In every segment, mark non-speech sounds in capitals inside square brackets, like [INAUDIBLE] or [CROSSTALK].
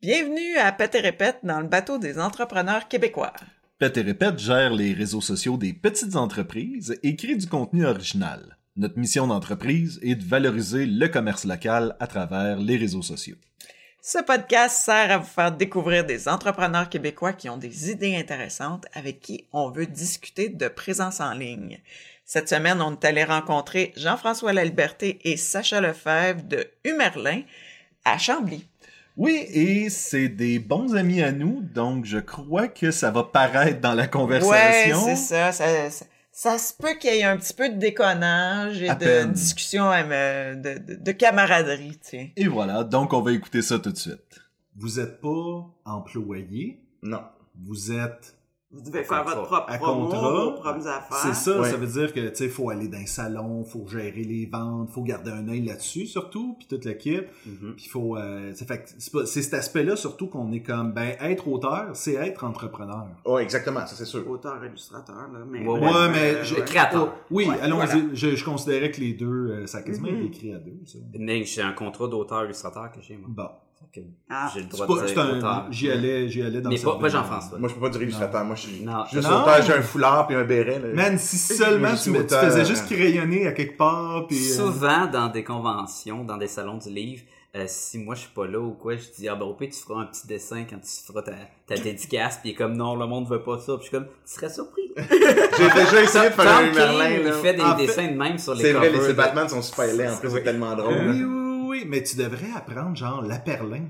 Bienvenue à Pète et Répète dans le bateau des entrepreneurs québécois. Pète et Répète gère les réseaux sociaux des petites entreprises et crée du contenu original. Notre mission d'entreprise est de valoriser le commerce local à travers les réseaux sociaux. Ce podcast sert à vous faire découvrir des entrepreneurs québécois qui ont des idées intéressantes avec qui on veut discuter de présence en ligne. Cette semaine, on est allé rencontrer Jean-François Laliberté et Sacha Lefebvre de Humerlin à Chambly. Oui, et c'est des bons amis à nous, donc je crois que ça va paraître dans la conversation. Ouais, c'est ça, ça, ça. ça se peut qu'il y ait un petit peu de déconnage et À de peine. discussion euh, de, de, de camaraderie, tu sais. Et voilà, donc on va écouter ça tout de suite. Vous êtes pas employé, Non. vous êtes Vous devez faire votre propre à promo, contrat. vos propres affaires. C'est ça, Ouais. ça veut dire que tu sais faut aller dans un salon, faut gérer les ventes, faut garder un œil là-dessus surtout, puis toute l'équipe, Mhm. puis faut euh, c'est fait que c'est pas- c'est cet aspect-là surtout qu'on est comme ben être auteur, c'est être entrepreneur. Ouais, exactement, ça c'est sûr. Auteur, illustrateur, là, mais... Ouais, Ouais, mais euh, je- ouais. Créateur. Oui, Ouais, allons-y. voilà. Je, je considérais que les deux, euh, ça a quasiment Mhm. été écrit à deux. Ça. Mais j'ai un contrat d'auteur-illustrateur que j'ai, moi. Bon, que Ah. j'ai le droit de dire un, auteur. j'y allais, j'y allais dans Mais pas, pas. Jean-François. Moi, je peux pas dire illustrateur. Moi, je suis Non. juste Non. auteur. J'ai un foulard puis un béret. Là. Man, si seulement tu, faisais juste crayonner à quelque part, puis euh, Souvent, dans des conventions, dans des salons du livre, euh, si moi je suis pas là ou quoi, je dis, ah ben au pire, tu feras un petit dessin quand tu feras ta, ta dédicace, puis il est comme, non, le monde veut pas ça, puis je suis comme, tu serais surpris. [LAUGHS] J'ai déjà essayé de faire un Merlin. Il fait des En fait, dessins de même sur les C'est vrai, les Batman sont super laids. En plus, c'est tellement drôle. oui, oui, oui, oui, mais tu devrais apprendre genre la perlin.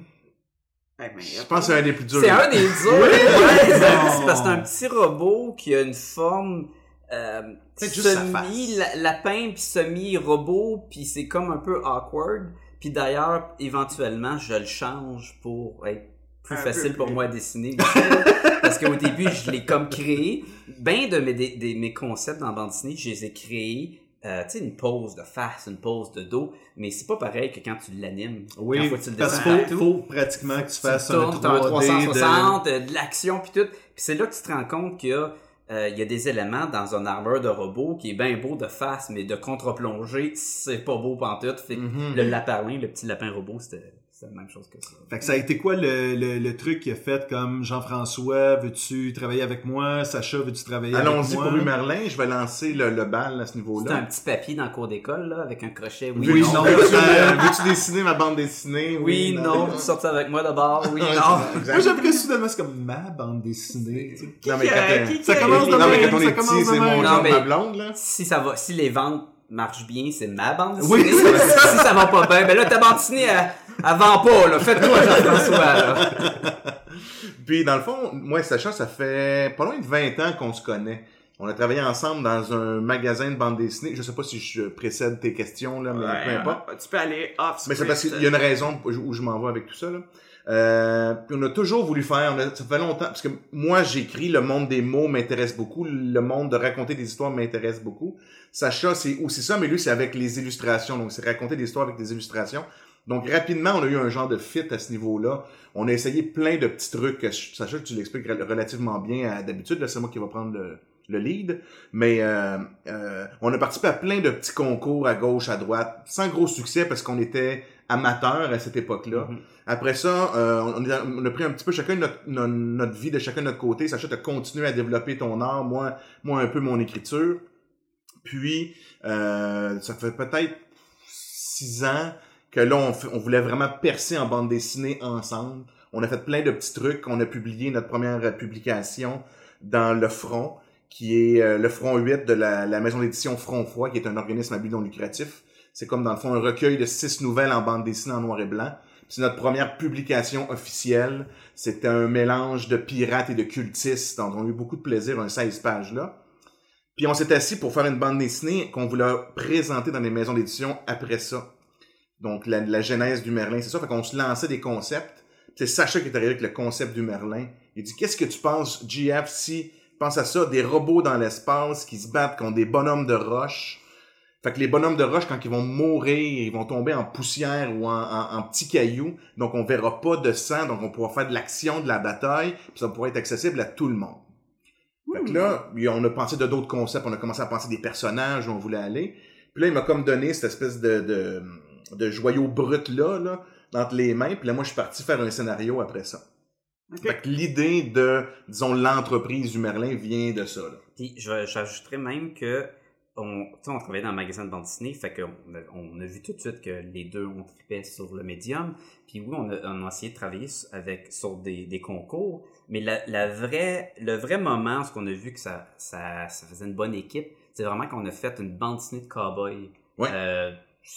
Eh ben, Je pense que c'est un des plus durs. C'est un des durs. Ouais, [LAUGHS] c'est parce que c'est un petit robot qui a une forme euh, semi la- lapin puis semi robot puis c'est comme un peu awkward. Puis d'ailleurs, éventuellement, je le change pour être plus Un facile pour plus. moi à dessiner. [LAUGHS] parce qu'au début, je l'ai comme créé. Ben de mes, des, des- mes concepts dans la bande dessinée, je les ai créés. Euh, tu sais, une pose de face, une pose de dos, mais c'est pas pareil que quand tu l'animes. Oui, Quand tu le parce qu'il faut, pratiquement que tu tu fasses un tournes, t'as un 3D 360, euh, de, l'action puis tout. Puis c'est là que tu te rends compte qu'il y a, euh, il y a des éléments dans un armure de robot qui est bien beau de face, mais de contre-plongée, c'est pas beau pantoute. Fait Mhm. le lapin, le petit lapin robot, c'était c'était la même chose que ça. Fait que ça a été quoi le, le, le truc qui a fait comme Jean-François, veux-tu travailler avec moi? Sacha, veux-tu travailler avec moi? Allons-y pour Merlin. Je vais lancer le, le bal à ce C'était un niveau-là. petit papier dans le cours d'école, là, avec un crochet. Oui, Oui, non. non. Veux-tu [LAUGHS] dessiner ma bande dessinée? Oui, non. Tu sortais avec moi d'abord? Oui, non. Moi, j'aime que [LAUGHS] soudainement, c'est comme ma bande dessinée. Non, mais quand qui- Ça qui commence de Non, mais quand on est petit, c'est mon genre mais- ma blonde, là. si ça va, si les ventes marchent bien, c'est ma bande Oui, dessinée. si ça va pas bien, ben là, ta bande dessinée, vend pas, là. Faites-toi, Jean-François. [LAUGHS] Puis, dans le fond, moi et Sacha, ça fait pas loin de 20 ans qu'on se connaît. On a travaillé ensemble dans un magasin de bande dessinée. Je sais pas si je précède tes questions, là, mais Ouais, peu importe. ah, Tu peux aller off Mais c'est parce qu'il y a une raison où je m'en vais avec tout ça. Là. Euh, puis on a toujours voulu faire, on a- ça fait longtemps, parce que moi j'écris, le monde des mots m'intéresse beaucoup, le monde de raconter des histoires m'intéresse beaucoup. Sacha, c'est aussi ça, mais lui c'est avec les illustrations, donc c'est raconter des histoires avec des illustrations. Donc rapidement, on a eu un genre de fit à ce niveau-là. On a essayé plein de petits trucs. Sacha, tu l'expliques rel- relativement bien à- d'habitude. Là, c'est moi qui va prendre le, le lead. Mais euh, euh, on a participé à plein de petits concours à gauche, à droite, sans gros succès parce qu'on était amateurs à cette époque-là. Mhm. Après ça, euh, on, a, on a pris un petit peu chacun notre, no- notre vie de chacun de notre côté. Sacha, t'as continué à développer ton art, moi, moi un peu mon écriture. Puis, euh, ça fait peut-être six ans que là, on, voulait vraiment percer en bande dessinée ensemble. On a fait plein de petits trucs. On a publié notre première euh, publication dans Le Front, qui est euh, le Front 8 de la, la maison d'édition Front Froid, qui est un organisme à but non lucratif. C'est comme dans le fond un recueil de six nouvelles en bande dessinée en noir et blanc. C'est notre première publication officielle. C'était un mélange de pirates et de cultistes. Donc, on a eu beaucoup de plaisir, un 16 pages là. Puis on s'est assis pour faire une bande dessinée qu'on voulait présenter dans les maisons d'édition après ça. Donc, la, la genèse du Merlin, c'est ça? Fait qu'on se lançait des concepts. C'est Sacha qui est arrivé avec le concept du Merlin. Il dit, qu'est-ce que tu penses, GF, si, pense à ça, des robots dans l'espace qui se battent contre des bonhommes de roche. Fait que les bonhommes de roche, quand ils vont mourir, ils vont tomber en poussière ou en, en- en petits cailloux. Donc, on verra pas de sang. Donc, on pourra faire de l'action, de la bataille. Puis ça pourra être accessible à tout le monde. Fait que là, puis on a pensé de d'autres concepts. On a commencé à penser des personnages où on voulait aller. Puis là, il m'a comme donné cette espèce de, de, de joyau brut là, là entre les mains, puis là, moi, je suis parti faire un scénario après ça. OK. Fait que l'idée de, disons, l'entreprise du Merlin vient de ça, là. Puis j'ajouterais même que on, tu sais, on travaillait dans un magasin de bande dessinée, fait qu'on a, on a vu tout de suite que les deux on tripait sur le médium. Puis oui, on a, on a essayé de travailler avec sur des, des concours, mais la, la vraie, le vrai moment, ce qu'on a vu que ça, ça, ça faisait une bonne équipe, c'est vraiment qu'on a fait une bande dessinée de cowboy Ouais. euh,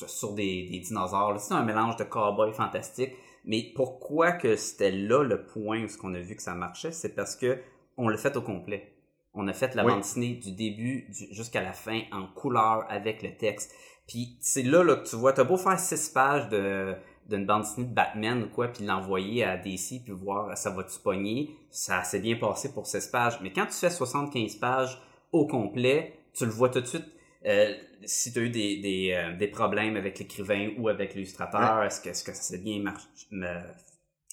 sur des, des dinosaures. C'est un mélange de cowboy fantastique. Mais pourquoi que c'était là le point où ce qu'on a vu que ça marchait, c'est parce que on l'a fait au complet. On a fait la Oui. bande dessinée du début jusqu'à la fin en couleur avec le texte. Puis c'est là, là que tu vois, t'as beau faire six pages de d'une bande dessinée de Batman ou quoi, puis l'envoyer à DC puis voir ça va-tu pogner, ça s'est bien passé pour 16 pages. Mais quand tu fais 75 pages au complet, tu le vois tout de suite. Euh, si tu as eu des, des, euh, des problèmes avec l'écrivain ou avec l'illustrateur, est-ce que, est-ce que ça s'est bien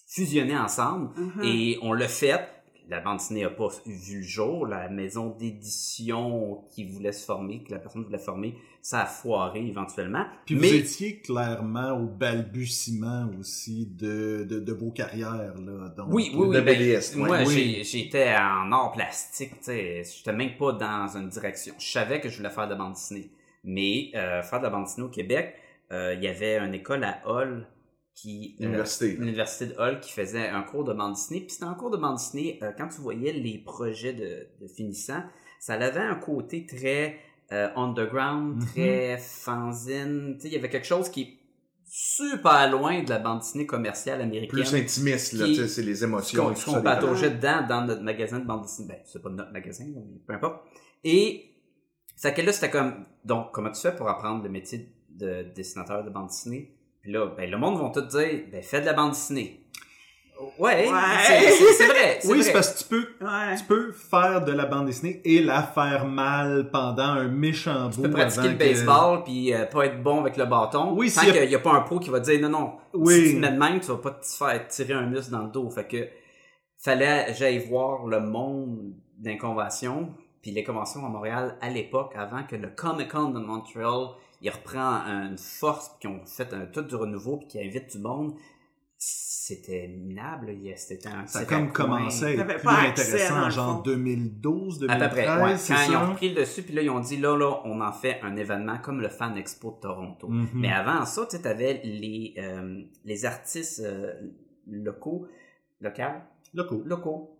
fusionné ensemble? Mhm. Et on l'a fait. La bande dessinée n'a pas vu le jour. La maison d'édition qui voulait se former, que la personne voulait former, ça a foiré éventuellement. Puis vous Mais étiez clairement au balbutiement aussi de, de, de vos carrières, là. Donc, oui, oui, oui. de ben, ouais. moi, Oui. j'étais en art plastique. tu sais. J'étais même pas dans une direction. Je savais que je voulais faire de la bande dessinée. Mais euh, faire de la bande dessinée au Québec, euh, il y avait une école à Hall L'université. l'université de Hull qui faisait un cours de bande dessinée. Puis c'était un cours de bande dessinée, euh, quand tu voyais les projets de, de finissants, ça avait un côté très euh, underground, Mhm. très fanzine. Tu sais, il y avait quelque chose qui est super loin de la bande dessinée commerciale américaine. Plus intimiste, là, tu sais, c'est les émotions. tout qu'on ça, pataugeait dedans dans notre magasin de bande dessinée. Ben, c'est pas notre magasin, mais peu importe. Et c'est que là, c'était comme, donc, comment tu fais pour apprendre le métier de dessinateur de bande dessinée? Puis là, ben, le monde va tout dire, ben, fais de la bande dessinée. Ouais, Ouais. c'est- vrai. Oui, c'est parce que tu peux, Ouais. tu peux faire de la bande dessinée et la faire mal pendant un méchant Tu bout. peux pratiquer avant le que- baseball puis euh, pas être bon avec le bâton. Oui, tant qu'il n'y a pas un pro qui va te dire non, non. Oui. Si tu te mets de même, tu vas pas te faire tirer un muscle dans le dos. Fait que fallait j'aille voir le monde d'un convention. Puis les conventions à Montréal à l'époque, avant que le Comic Con de Montréal, il reprend une force, puis qu'ils ont fait un tout du renouveau, puis qui invite du monde. C'était minable. C'était un Ça a comme commencé à être T'avais plus pas accès, intéressant en genre fond. 2012, À 2013, peu près, ouais. Quand ils ont pris le dessus, puis là, ils ont dit, là, là, on en fait un événement comme le Fan Expo de Toronto. Mhm. Mais avant ça, tu sais, t'avais les, euh, les artistes euh, locaux, locaux, Locaux. locaux,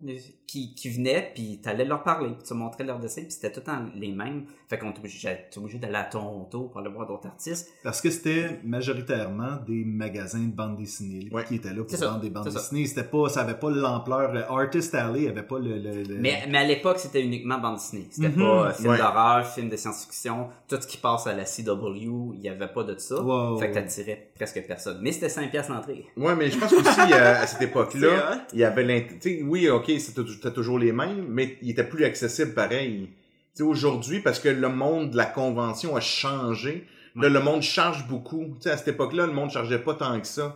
qui, qui venaient, puis t'allais leur parler, puis tu montrais leurs dessins, puis c'était tout le temps les mêmes. Fait qu'on était obligé, j'étais obligé d'aller à Toronto pour aller voir d'autres artistes. Parce que c'était majoritairement des magasins de bande dessinée là, Ouais. qui étaient là pour vendre des bandes dessinées. C'était pas, ça avait pas l'ampleur. euh, Artist Alley avait pas le. le- le- Mais, mais à l'époque, c'était uniquement bande dessinée. C'était Mhm. pas euh, film Ouais. d'horreur, film de science-fiction. Tout ce qui passe à la CW, il y avait pas de ça. Wow. Fait que t'attirais presque personne. Mais c'était 5 piastres l'entrée. Ouais, mais je pense qu'aussi, euh, à cette époque-là, [LAUGHS] il y avait l'int... sais, oui, ok, c'était toujours les mêmes, mais il était plus accessible pareil. Aujourd'hui, parce que le monde de la convention a changé, là, le monde charge beaucoup. À cette époque-là, le monde chargeait pas tant que ça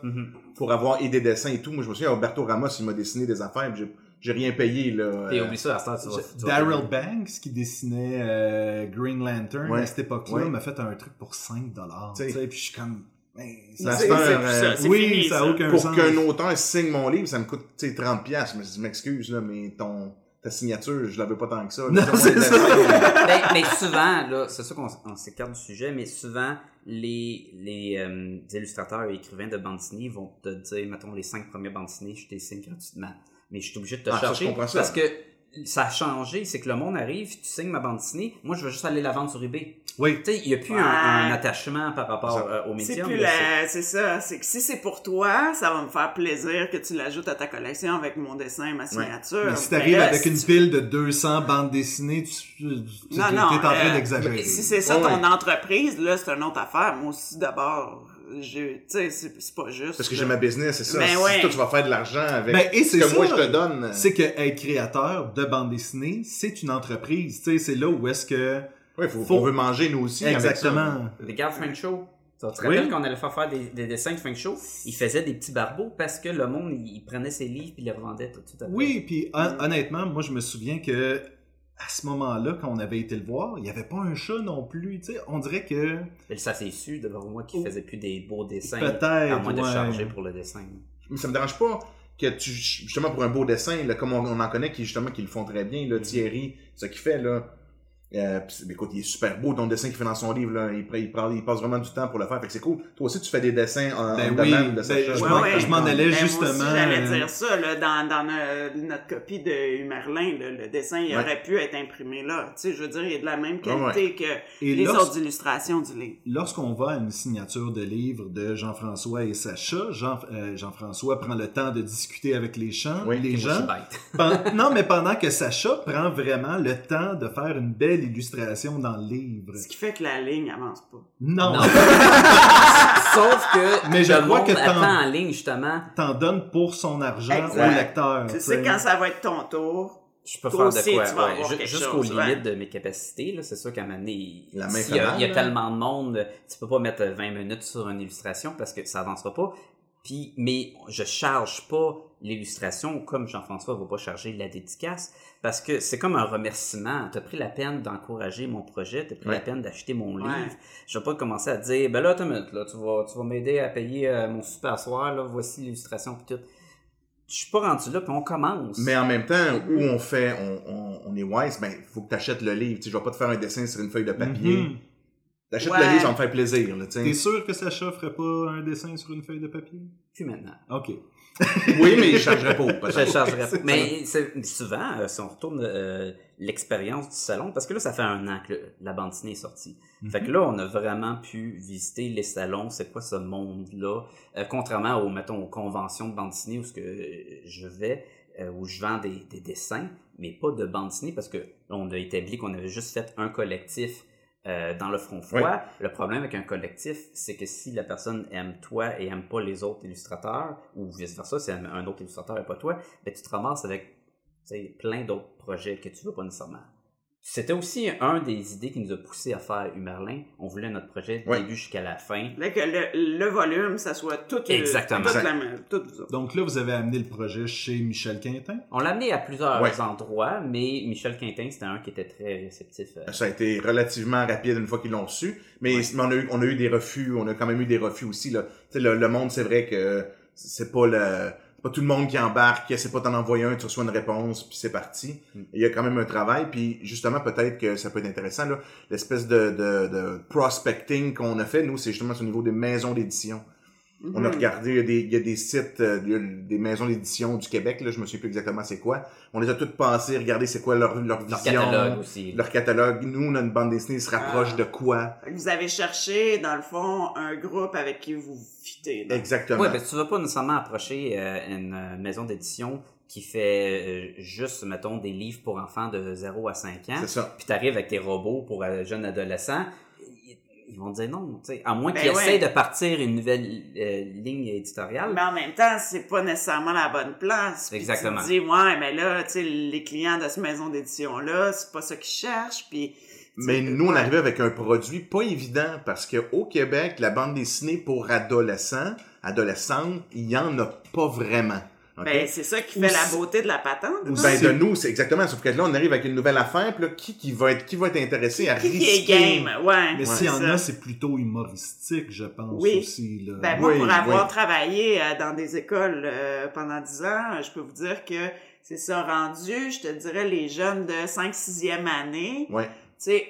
pour avoir et des dessins et tout. Moi, je me souviens, Roberto Ramos, il m'a dessiné des affaires, j'ai- rien payé, là. Et Euh, oublie ça, à tu vas- tu Daryl. Banks qui dessinait euh, Green Lantern Ouais. à cette époque-là Ouais. m'a fait un truc pour 5 dollars. Tu sais. Puis je suis comme. Ben, ça- C'est- euh, ça, oui, fini, ça a ça. aucun pour sens. qu'un auteur signe mon livre, ça me coûte tu sais, 30$. piastres. Mais je m'excuse, là, mais ton, ta signature, je la veux pas tant que ça. Non, c'est ça. [LAUGHS] mais, mais souvent, là, c'est sûr qu'on on s'écarte du sujet, mais souvent, les, les, euh, illustrateurs et écrivains de bande dessinée vont te dire, mettons, les cinq premières bandes dessinées, je t'ai signe gratuitement. Mais je suis obligé de te Ah, ça, je chercher. comprends ça. Parce que ça a changé, c'est que le monde arrive, tu signes ma bande dessinée, moi je vais juste aller la vendre sur eBay. Oui. Tu sais, il n'y a plus Ouais. un, un attachement par rapport euh, au la... C'est ça. C'est que si c'est pour toi, ça va me faire plaisir que tu l'ajoutes à ta collection avec mon dessin et ma signature. Mais si t'arrives là, avec si une tu- pile de 200 bandes dessinées, tu, tu, tu Non, t'es non, en train euh, d'exagérer. Si c'est ça Ouais, ton entreprise, là, c'est une autre affaire. Moi aussi, d'abord, tu sais, c'est pas juste. Parce que j'ai ma business, c'est ça. Ben si ouais. toi, tu vas faire de l'argent avec Ben, et ce c'est que ça. moi, je te donne. C'est que être créateur de bande dessinée, c'est une entreprise. Tu sais, c'est là où est-ce que... Ouais, faut, Faut- on veut manger, nous aussi. avec ça. Exactement. Regarde Frank Show. Tu te Oui. rappelles qu'on allait faire, faire des, des dessins de Frank Show? Il faisait des petits barbeaux parce que le monde, il, il prenait ses livres et les revendait tout de suite après. Oui, puis hon- honnêtement, moi je me souviens que à ce moment-là, quand on avait été le voir, il n'y avait pas un chat non plus. Tu sais, on dirait que Et ça s'est su devant moi qui Oh. faisait plus des beaux dessins. Peut-être, À moins de charger pour le dessin. Mais ça me dérange pas que tu, justement, pour un beau dessin, là, comme on, on en connaît qui, justement, qui le font très bien, là, Thierry, ce qu'il fait, là. Euh, pis écoute, il est super beau ton dessin qu'il fait dans son livre là. Il, il, prend- il passe vraiment du temps pour le faire. Fait que c'est cool. Toi aussi, tu fais des dessins en, Ben en oui, demande de ben, Sacha. je Ouais, m'en- ouais. je m'en allais Ben, justement, j'allais euh, dire ça, là, dans, dans no- notre copie de Humerlin, là, le dessin, il Ouais. aurait pu être imprimé là. Tu sais, je veux dire, il est de la même Ouais, ouais. qualité que Et les autres illustrations du livre. Lorsqu'on va à une signature de livre de Jean-François et Sacha, Jean, euh, Jean-François prend le temps de discuter avec les gens, Oui, les Moi, je suis gens. bête. Pen- [LAUGHS] non, mais pendant que Sacha prend vraiment le temps de faire une belle illustration dans le livre. Ce qui fait que la ligne avance pas. Non, Non. [LAUGHS] Sauf que Mais je le crois monde que t'en- attend en ligne, justement. t'en donnes pour son argent Exact. au lecteur. Tu tu sais, quand ça va être ton tour, Je peux faire aussi, de quoi, tu vas ouais, jusqu'aux limites ouais. de mes capacités. Là, c'est sûr qu'à un moment donné, La main s'il y a, il y a tellement de monde, tu peux pas mettre 20 minutes sur une illustration parce que ça avancera pas. Puis, mais je charge pas l'illustration comme Jean-François va pas charger la dédicace parce que c'est comme un remerciement. T'as pris la peine d'encourager mon projet, t'as pris Ouais. la peine d'acheter mon Ouais. livre. Je vais pas commencer à te dire, ben là, attends une minute, là, tu vas, tu vas m'aider à payer euh, mon super soir, là, voici l'illustration puis tout. Je suis pas rendu là, puis on commence. Mais en même temps, où on fait, on, on, on est wise, ben, faut que tu achètes le livre. Tu sais, je vais pas te faire un dessin sur une feuille de papier. Mhm. T'achètes Ouais. le livre, ça me fait plaisir. T'es sûr que Sacha ferait pas un dessin sur une feuille de papier? Puis maintenant. Ok. [LAUGHS] Oui, mais je chargerais pas. parce que- Je chargerais pas. Mais c'est- souvent, euh, si on retourne euh, l'expérience du salon, parce que là, ça fait un an que le- la bande dessinée est sortie. Fait que là, on a vraiment pu visiter les salons, c'est quoi ce monde-là, Euh, contrairement aux, mettons, aux conventions de bande dessinée où ce que euh, je vais, euh, où je vends des, des dessins, mais pas de bande dessinée, parce que là, on a établi qu'on avait juste fait un collectif euh, dans le front froid. Le problème avec un collectif, c'est que si la personne aime toi et aime pas les autres illustrateurs, ou vice-versa, si elle aime un autre illustrateur et pas toi, ben, tu te ramasses avec plein d'autres projets que tu veux pas nécessairement. C'était aussi un des idées qui nous a poussé à faire Humerlin. On voulait notre projet du Ouais. début jusqu'à la fin. là, que le, le volume, ça soit tout, euh, Exactement. toute la toute. Donc là, vous avez amené le projet chez Michel Quintin? On l'a amené à plusieurs Ouais. endroits, mais Michel Quintin, c'était un qui était très réceptif. euh, Ça a été relativement rapide une fois qu'ils l'ont su, mais, on, a eu, on a eu des refus, on a quand même eu des refus aussi. Là. Tu sais, Le, le monde, c'est vrai que c'est pas le pas tout le monde qui embarque, c'est pas t'en envoyer un, tu reçois une réponse, puis c'est parti. Mm. Il y a quand même un travail, puis justement, peut-être que ça peut être intéressant, là, l'espèce de, de, de prospecting qu'on a fait, nous, c'est justement au niveau des maisons d'édition. On a Mhm. regardé, il y a des, il y a des sites, euh, il y a des maisons d'édition du Québec, là, je me souviens plus exactement c'est quoi. On les a toutes passées, regardé c'est quoi leur, leur leur vision, catalogue aussi. leur catalogue. Nous, on a une bande dessinée, se rapproche Ah. de quoi? Vous avez cherché, dans le fond, un groupe avec qui vous fitez. là. Exactement. Oui, parce que tu vas pas nécessairement approcher euh, une euh, maison d'édition qui fait juste, mettons, des livres pour enfants de 0 à 5 ans. c'est ça. puis t'arrives avec tes robots pour euh, jeunes adolescents, ils, vont dire non, tu sais, à moins Ben qu'ils ouais. essayent de partir une nouvelle euh, ligne éditoriale. Mais en même temps, c'est pas nécessairement la bonne place. Puis Exactement. Tu te dis, ouais, mais là, tu sais, les clients de cette maison d'édition-là, c'est pas ça qu'ils cherchent. Puis, Mais nous, on arrivait avec un produit pas évident parce que au Québec, la bande dessinée pour adolescents, adolescentes, il y en a pas vraiment. Ben, c'est ça qui fait la beauté de la patente. Ou là. ben, de nous, c'est exactement. Sauf que là, on arrive avec une nouvelle affaire, puis là, qui, qui va être, qui va être intéressé à Qui qui est risquer? game, ouais. Mais s'il y en ça. a, c'est plutôt humoristique, je pense Oui. aussi. Là. Ben, moi, Oui, pour avoir oui. travaillé euh, dans des écoles euh, pendant 10 ans, je peux vous dire que c'est ça rendu, je te dirais, les jeunes de 5-6e année, Ouais. tu sais,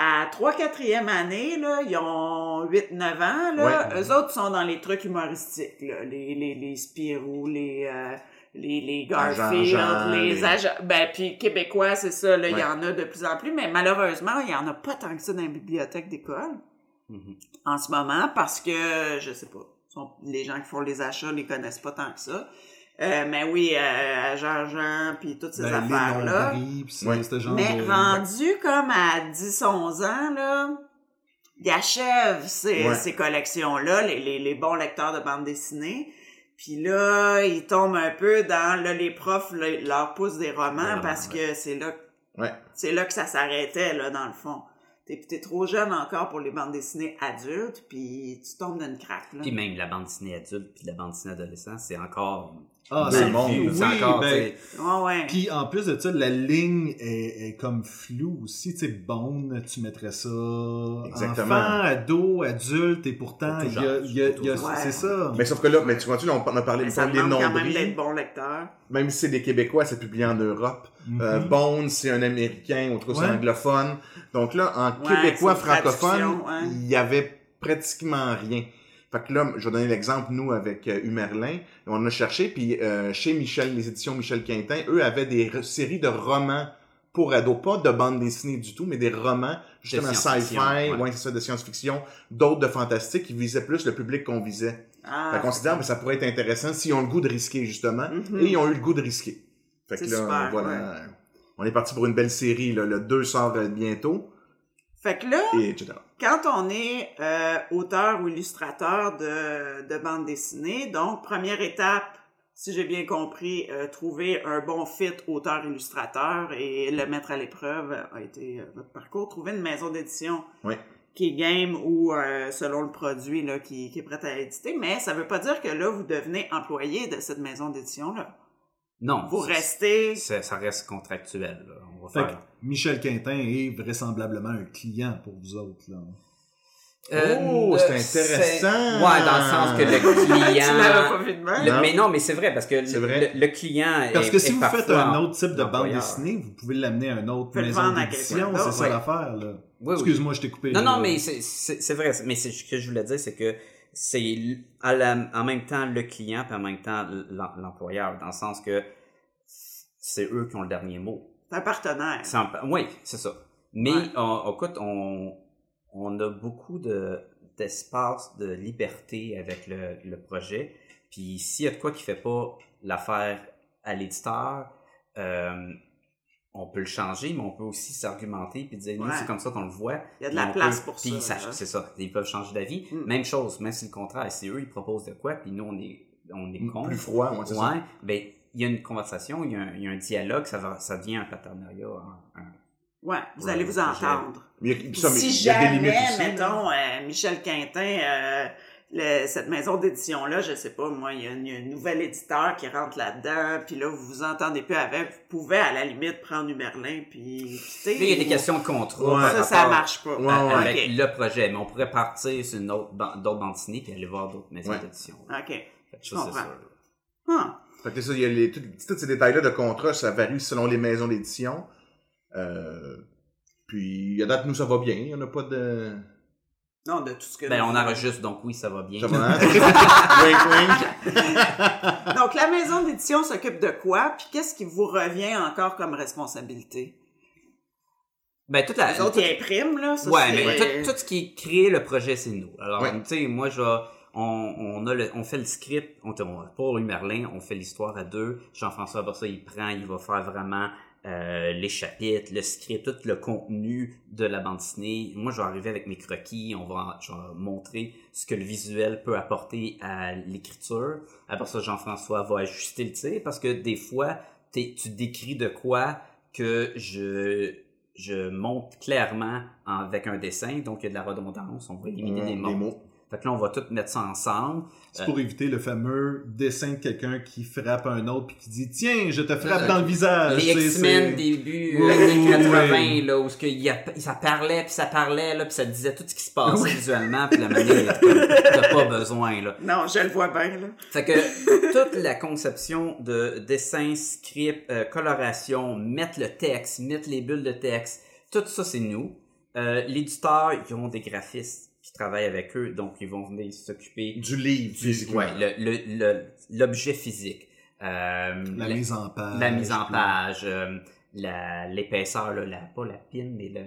à 3-4e année, là, ils ont 8-9 ans, là, Ouais. eux autres sont dans les trucs humoristiques, là, les, les, les Spirou, les, euh, les, les Garfield, les, les- agents, ben, puis québécois, c'est ça, là, il Ouais. y en a de plus en plus, mais malheureusement, il y en a pas tant que ça dans les bibliothèques d'école Mhm. en ce moment parce que je sais pas sont- les gens qui font les achats les connaissent pas tant que ça Euh, mais oui euh, Jean Jean puis toutes ces Ben, affaires là les nombris, pis c'est Ouais. ce genre mais de... rendu comme à 10 11 ans là il achève ces, Ouais. ces collections là les, les, les bons lecteurs de bande dessinée puis là, ils tombent un peu dans là, les profs là, leur poussent des romans parce que c'est là Ouais. c'est là que ça s'arrêtait là dans le fond. T'es, t'es trop jeune encore pour les bandes dessinées adultes, puis tu tombes dans une craque. Là. Puis même la bande dessinée adulte puis la bande dessinée adolescent, c'est encore Ah, c'est mondes, oui, c'est encore, ben, Ouais, ouais. Puis en plus de ça, la ligne est, est comme floue aussi. Tu sais, Bone, tu mettrais ça Exactement. enfant, ado, adulte, et pourtant, il y a, y a- y a- c'est ça. Mais sauf que là, mais tu vois, tu, on a parlé Mais ça des quand même d'être bon lecteur. Même si c'est des Québécois, c'est publié en Europe. Mhm. Euh, Bones, c'est un Américain, autre c'est un anglophone. Donc là, en Ouais, québécois francophone, il y avait pratiquement rien. Fait que là, je vais donner l'exemple, nous, avec euh, Humerlin. On a cherché, puis euh, chez Michel, les éditions Michel Quintin, eux avaient des séries de romans pour ados. Pas de bande dessinée du tout, mais des romans, justement science-fiction, sci-fi, ouais. ouais, c'est ça, de science-fiction, d'autres de fantastique, qui visaient plus le public qu'on visait. Ah, fait qu'on dit, ah, ben, ça pourrait être intéressant s'ils ont le goût de risquer, justement. Mhm. Et ils ont eu le goût de risquer. Fait que là, super, voilà. On est parti pour une belle série, là. Le 2 sort euh, bientôt, Fait que là, et etc. quand on est euh, auteur ou illustrateur de, de bande dessinée, donc première étape, si j'ai bien compris, euh, trouver un bon fit auteur-illustrateur et le mettre à l'épreuve a été euh, votre parcours. Trouver une maison d'édition Oui. qui est game ou euh, selon le produit là, qui, qui est prêt à éditer, mais ça veut pas dire que là, vous devenez employé de cette maison d'édition-là. Non. Vous restez... Ça reste contractuel. là. Va Fait faire. que Michel Quintin est vraisemblablement un client pour vous autres. Là. Oh, euh, c'est intéressant. Ouais, dans le sens que le [LAUGHS] client. pas vu de même? Le- Non. mais non, mais c'est vrai, parce que C'est vrai. Le, le client Parce est- que si est vous faites un autre type de bande dessinée, vous pouvez l'amener à une autre Faites le maison d'édition. C'est ça ouais. l'affaire. Là. Oui, oui. Excuse-moi, je t'ai coupé. Non, non, mais c'est- vrai. Mais ce que je voulais dire, c'est que c'est en même temps le client, puis en même temps l'em- l'employeur, dans le sens que c'est eux qui ont le dernier mot. C'est un partenaire. Oui, c'est ça. Mais Ouais. on, écoute, on, on a beaucoup de d'espace de liberté avec le, le projet. Puis s'il y a de quoi qui fait pas l'affaire à l'éditeur, euh, on peut le changer, mais on peut aussi s'argumenter puis dire nous Ouais. c'est comme ça qu'on le voit. Il y a de la place peut- pour puis ça, là. C'est ça, ils peuvent changer d'avis. Mm. Même chose, même si le contraire, c'est eux ils proposent de quoi, puis nous on est on est contre. Plus froid, ouais, c'est ça. Ouais, ben il y a une conversation, il y a un, il y a un dialogue, ça va, ça devient un partenariat. un- un- Ouais, vous Ouais, allez vous entendre. Mais il y a, ça, mais si il y a des jamais, aussi. mettons, euh, Michel Quintin, euh, le- cette maison d'édition-là, je sais pas, moi, il y, a une- un nouvel éditeur qui rentre là-dedans, puis là, vous vous entendez plus avec, vous pouvez à la limite prendre Merlin, puis quitter. Il y a des questions de contrat. Ouais. Ça, ça marche pas. Ouais, à- ouais. Avec le projet, mais on pourrait partir sur une autre d'autres bandes dessinées puis aller voir d'autres maisons Ouais. d'édition. OK. Je comprends. sûr. Fait que ça, il y a les, tout- tous ces détails-là de contrat, ça varie selon les maisons d'édition. Euh, puis, à date, nous, ça va bien. Il n'y en a pas de... Non, de tout ce que... Ben, on enregistre, donc oui, ça va bien. Ça va, hein? [LAUGHS] wink, wink. [LAUGHS] Donc, la maison d'édition s'occupe de quoi, puis qu'est-ce qui vous revient encore comme responsabilité? Ben, toute la. Les autres, ils impriment, là, ça, ouais, c'est- mais tout, tout ce qui crée le projet, c'est nous. Alors, Ouais. tu sais, moi, je vais- on, on, a le, on fait le script, on, on- pour Louis Merlin, on fait l'histoire à deux. Jean-François, après ça, il prend, il va faire vraiment euh, les chapitres, le script, tout le contenu de la bande dessinée. Moi, je vais arriver avec mes croquis, on va, je vais montrer ce que le visuel peut apporter à l'écriture. Après ça, Jean-François va ajuster le tir parce que des fois, tu décris de quoi que je je monte clairement en- avec un dessin, donc il y a de la redondance, on va éliminer des Des mots. Fait que là, on va tout mettre ça ensemble. C'est pour éviter le fameux dessin de quelqu'un qui frappe un autre puis qui dit Tiens, je te frappe Euh, dans le visage. les X-Men début Oui, années oui, 80, oui. là, où ce qu'il y a- ça parlait, puis ça parlait, là, puis ça disait tout ce qui se passait visuellement, puis la manière, t'as pas besoin, là. Non, je le vois bien, là. Fait que toute la conception de dessin, script, euh, coloration, mettre le texte, mettre les bulles de texte, tout ça c'est nous. Euh, L'éditeur, ils ont des graphistes qui travaillent avec eux, donc ils vont venir s'occuper Du livre, du, ouais, le- le- le- l'objet physique. Euh, La mise en page. la mise en page, euh, la- l'épaisseur, là, la, pas la pine, mais le,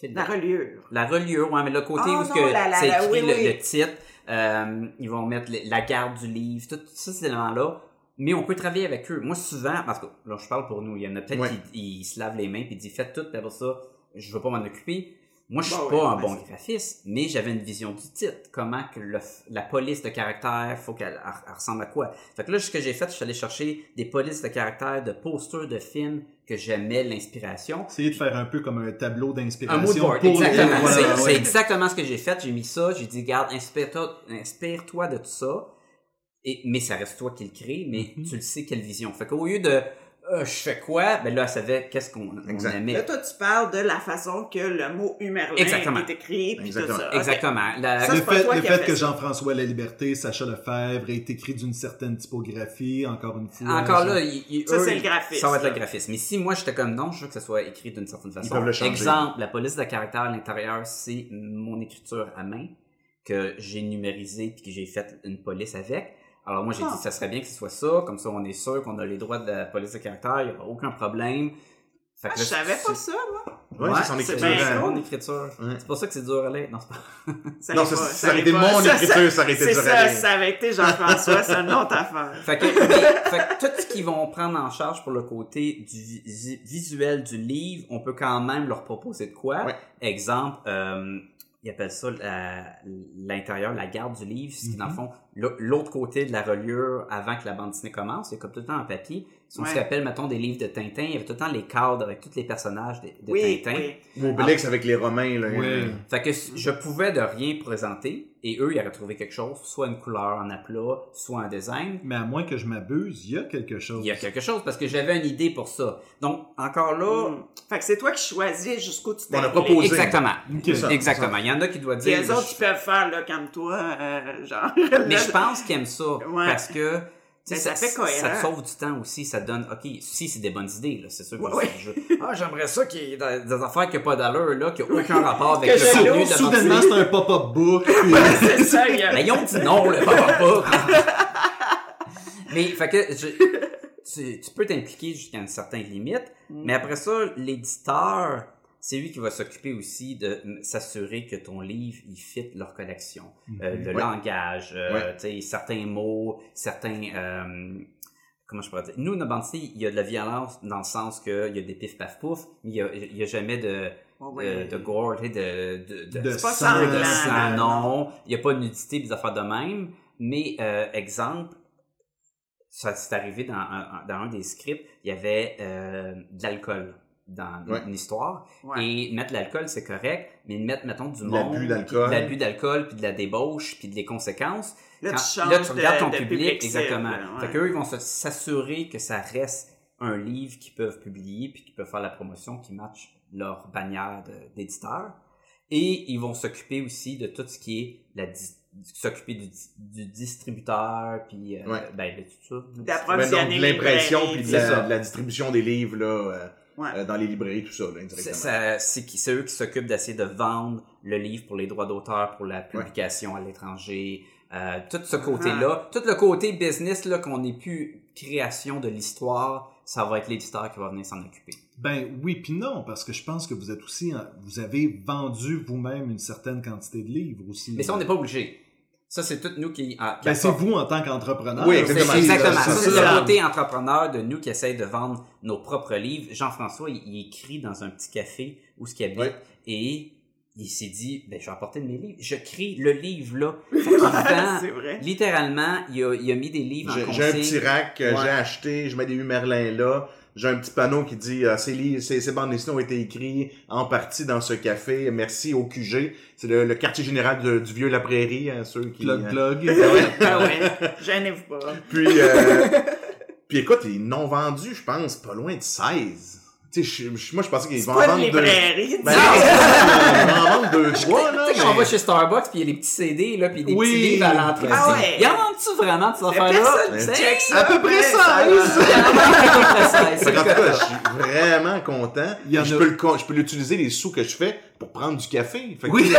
sais, La reliure. la reliure, ouais, mais le côté Ah où la- la- c'est la- écrit oui, le, oui. le titre, euh, ils vont mettre le- la garde du livre, tout, tout ça, ces éléments-là. Mais on peut travailler avec eux. Moi, souvent, parce que là, je parle pour nous, il y en a peut-être Ouais. qui ils se lavent les mains puis ils disent faites tout, après ça, je veux pas m'en occuper. Moi, je suis Bon, pas un ouais, bon graphiste, mais j'avais une vision du titre. Comment que le- la police de caractère, faut qu'elle elle- elle ressemble à quoi? Fait que là, ce que j'ai fait, je suis allé chercher des polices de caractère, de posters de films que j'aimais l'inspiration. Essayer de faire un peu comme un tableau Un d'inspiration. mood board, pour exactement. [LAUGHS] les- voilà, c'est ouais. exactement ce que j'ai fait. J'ai mis ça, j'ai dit, garde, inspire-toi inspire-toi de tout ça. Et, mais ça reste toi qui le crée, mais Mhm. tu le sais quelle vision. Fait qu'au lieu de euh, je fais quoi, ben là, elle savait qu'est-ce qu'on on aimait. Là, toi, tu parles de la façon que le mot Humerlin Exactement. est écrit, puis tout Exactement. ça. Ok. Exactement. La- Ça, le fait, le que ça. Jean-François La Liberté, Sacha Lefebvre est écrit d'une certaine typographie, encore une fois. Encore ça- là, il- il- Ça, eux, c'est le ils- graphisme, Ça va être le graphisme. Mais si moi j'étais comme non, je veux que ça soit écrit d'une certaine façon. peuvent le changer. Exemple, la police de caractère à l'intérieur, c'est mon écriture à main que j'ai numérisée puis que j'ai fait une police avec. Alors moi j'ai Ah. dit ça serait bien que ce soit ça, comme ça on est sûr qu'on a les droits de la police de caractère, il n'y aura aucun problème. Fait Ah, que je là, savais pas ça, moi. Ouais, c'est son écriture. c'est mon écriture. Ouais. C'est pour ça que c'est dur à lire. Non, c'est pas. [LAUGHS] Ça Non, ça, pas, ça aurait allait été pas. mon Ça, écriture, ça aurait été C'est dur à ça, lire. ça avait été Jean-François, c'est une autre affaire. Fait que, mais- fait que tout ce qu'ils vont prendre en charge pour le côté du vi- visuel du livre, on peut quand même leur proposer de quoi? Ouais. Exemple, euh, ils appellent ça l'intérieur, la garde du livre, ce qui dans le fond, l'au- l'autre côté de la reliure avant que la bande dessinée commence, il y a comme tout le temps en papier. Si on Ouais. se rappelle, mettons, des livres de Tintin, il y avait tout le temps les cadres avec tous les personnages de, de Oui, Tintin. oui. Obélix avec les Romains, là. Oui. Fait que je pouvais de rien présenter et eux, ils auraient trouvé quelque chose, soit une couleur en aplat, soit un design. Mais à moins que je m'abuse, il y a quelque chose. Il y a quelque chose parce que j'avais une idée pour ça. Donc, encore là, Mm. Fait que c'est toi qui choisis jusqu'où tu On a t'es proposé. Posé. exactement. Ok. ça. Exactement. Il y en a qui doivent dire. les autres, je- ils peuvent faire, là, comme toi, euh, genre. Mais je [LAUGHS] pense qu'ils aiment ça. Ouais. Parce que. Ça fait cohérent. Ça te sauve du temps aussi, ça te donne, ok, si c'est des bonnes idées, là, c'est sûr que Ouais, je- [LAUGHS] ah, j'aimerais ça qu'il y ait des des affaires qui n'ont pas d'allure, là, qui n'ont aucun rapport avec Que le contenu de Soudainement, c'est un pop-up book. [LAUGHS] puis- c'est ça, il y a... Mais ils ont dit non, le papa [LAUGHS] Mais, fait que, je- tu, tu peux t'impliquer jusqu'à une certaine limite, Mm. mais après ça, l'éditeur, c'est lui qui va s'occuper aussi de s'assurer que ton livre, il fit leur collection. Euh, le Ouais. langage, euh, Ouais. tu sais, certains mots, certains... euh, comment je pourrais dire? Nous, dessinée, il y a de la violence dans le sens qu'il y a des pif paf pouf, mais il y a, il y a jamais de, Oh, de, ouais. de gore, tu sais, de, de, de, De sang, de sang, non. Il n'y a pas de nudité, des affaires de même. Mais, euh, exemple, ça c'est arrivé dans un, dans un des scripts, il y avait euh, de l'alcool dans Ouais. une histoire. Ouais. Et mettre l'alcool, c'est correct, mais mettre, mettons, du monde, l'abus d'alcool, puis de la débauche, puis des conséquences. Là, Quand- tu changes là, tu regardes de- ton de public, public exactement. ouais. Fait qu'eux, ils vont se- s'assurer que ça reste un livre qu'ils peuvent publier, puis qu'ils peuvent faire la promotion qui match leur bannière d'éditeur. Et ils vont s'occuper aussi de tout ce qui est la s'occuper du, du distributeur, puis euh, Ouais. ben, de tout ça. l'impression puis de la, de la distribution des livres, là, euh, Ouais. euh, dans les librairies, tout ça, là, indirectement. c'est eux qui s'occupent d'essayer de vendre le livre pour les droits d'auteur, pour la publication à l'étranger, euh, tout ce côté-là, tout le côté business là qu'on n'est plus création de l'histoire, ça va être l'éditeur qui va venir s'en occuper. Ben oui puis non, parce que je pense que vous êtes aussi, en- vous avez vendu vous-même une certaine quantité de livres aussi. Mais ça, on n'est pas obligé. Ça, c'est tout nous qui. ah, qui Ben, c'est vous en tant qu'entrepreneur. Oui, exactement. Exactement. Ça, c'est le côté entrepreneur de nous qui essaye de vendre nos propres livres. Jean-François, il, il écrit dans un petit café où ce qu'il habite Ouais. et il s'est dit, ben, je vais apporter de mes livres. Je crée le livre là. [LAUGHS] C'est vrai. littéralement, il a, il a mis des livres en J'ai j'ai un petit rack que Ouais. j'ai acheté, je mets des Humerlin là. J'ai un petit panneau qui dit euh, ces, livres, ces, ces bandes dessinées ont été écrites en partie dans ce café. Merci au QG. C'est le, le quartier général de- du vieux La Prairie, hein, ceux qui. Plug, euh, plug. [LAUGHS] Ah ouais. Gênez-vous pas. Puis, euh, puis écoute, ils n'ont vendu, je pense, pas loin de 16. Tu sais, je- je- moi, je pensais qu'ils vont en vendre deux. librairie. Ben, en. Tu sais, quand on va chez Starbucks, puis il y a les petits CD, là, puis des Oui. petits livres à l'entrée. Ah ouais. Il y en vend-tu vraiment de ces affaires-là? personne C'est- check ça. à peu près Ouais, ça, ça oui. va. Fait qu'en tout cas, je suis vraiment content. En je peux l'utiliser les sous que je fais pour prendre du café. Fait que Oui. je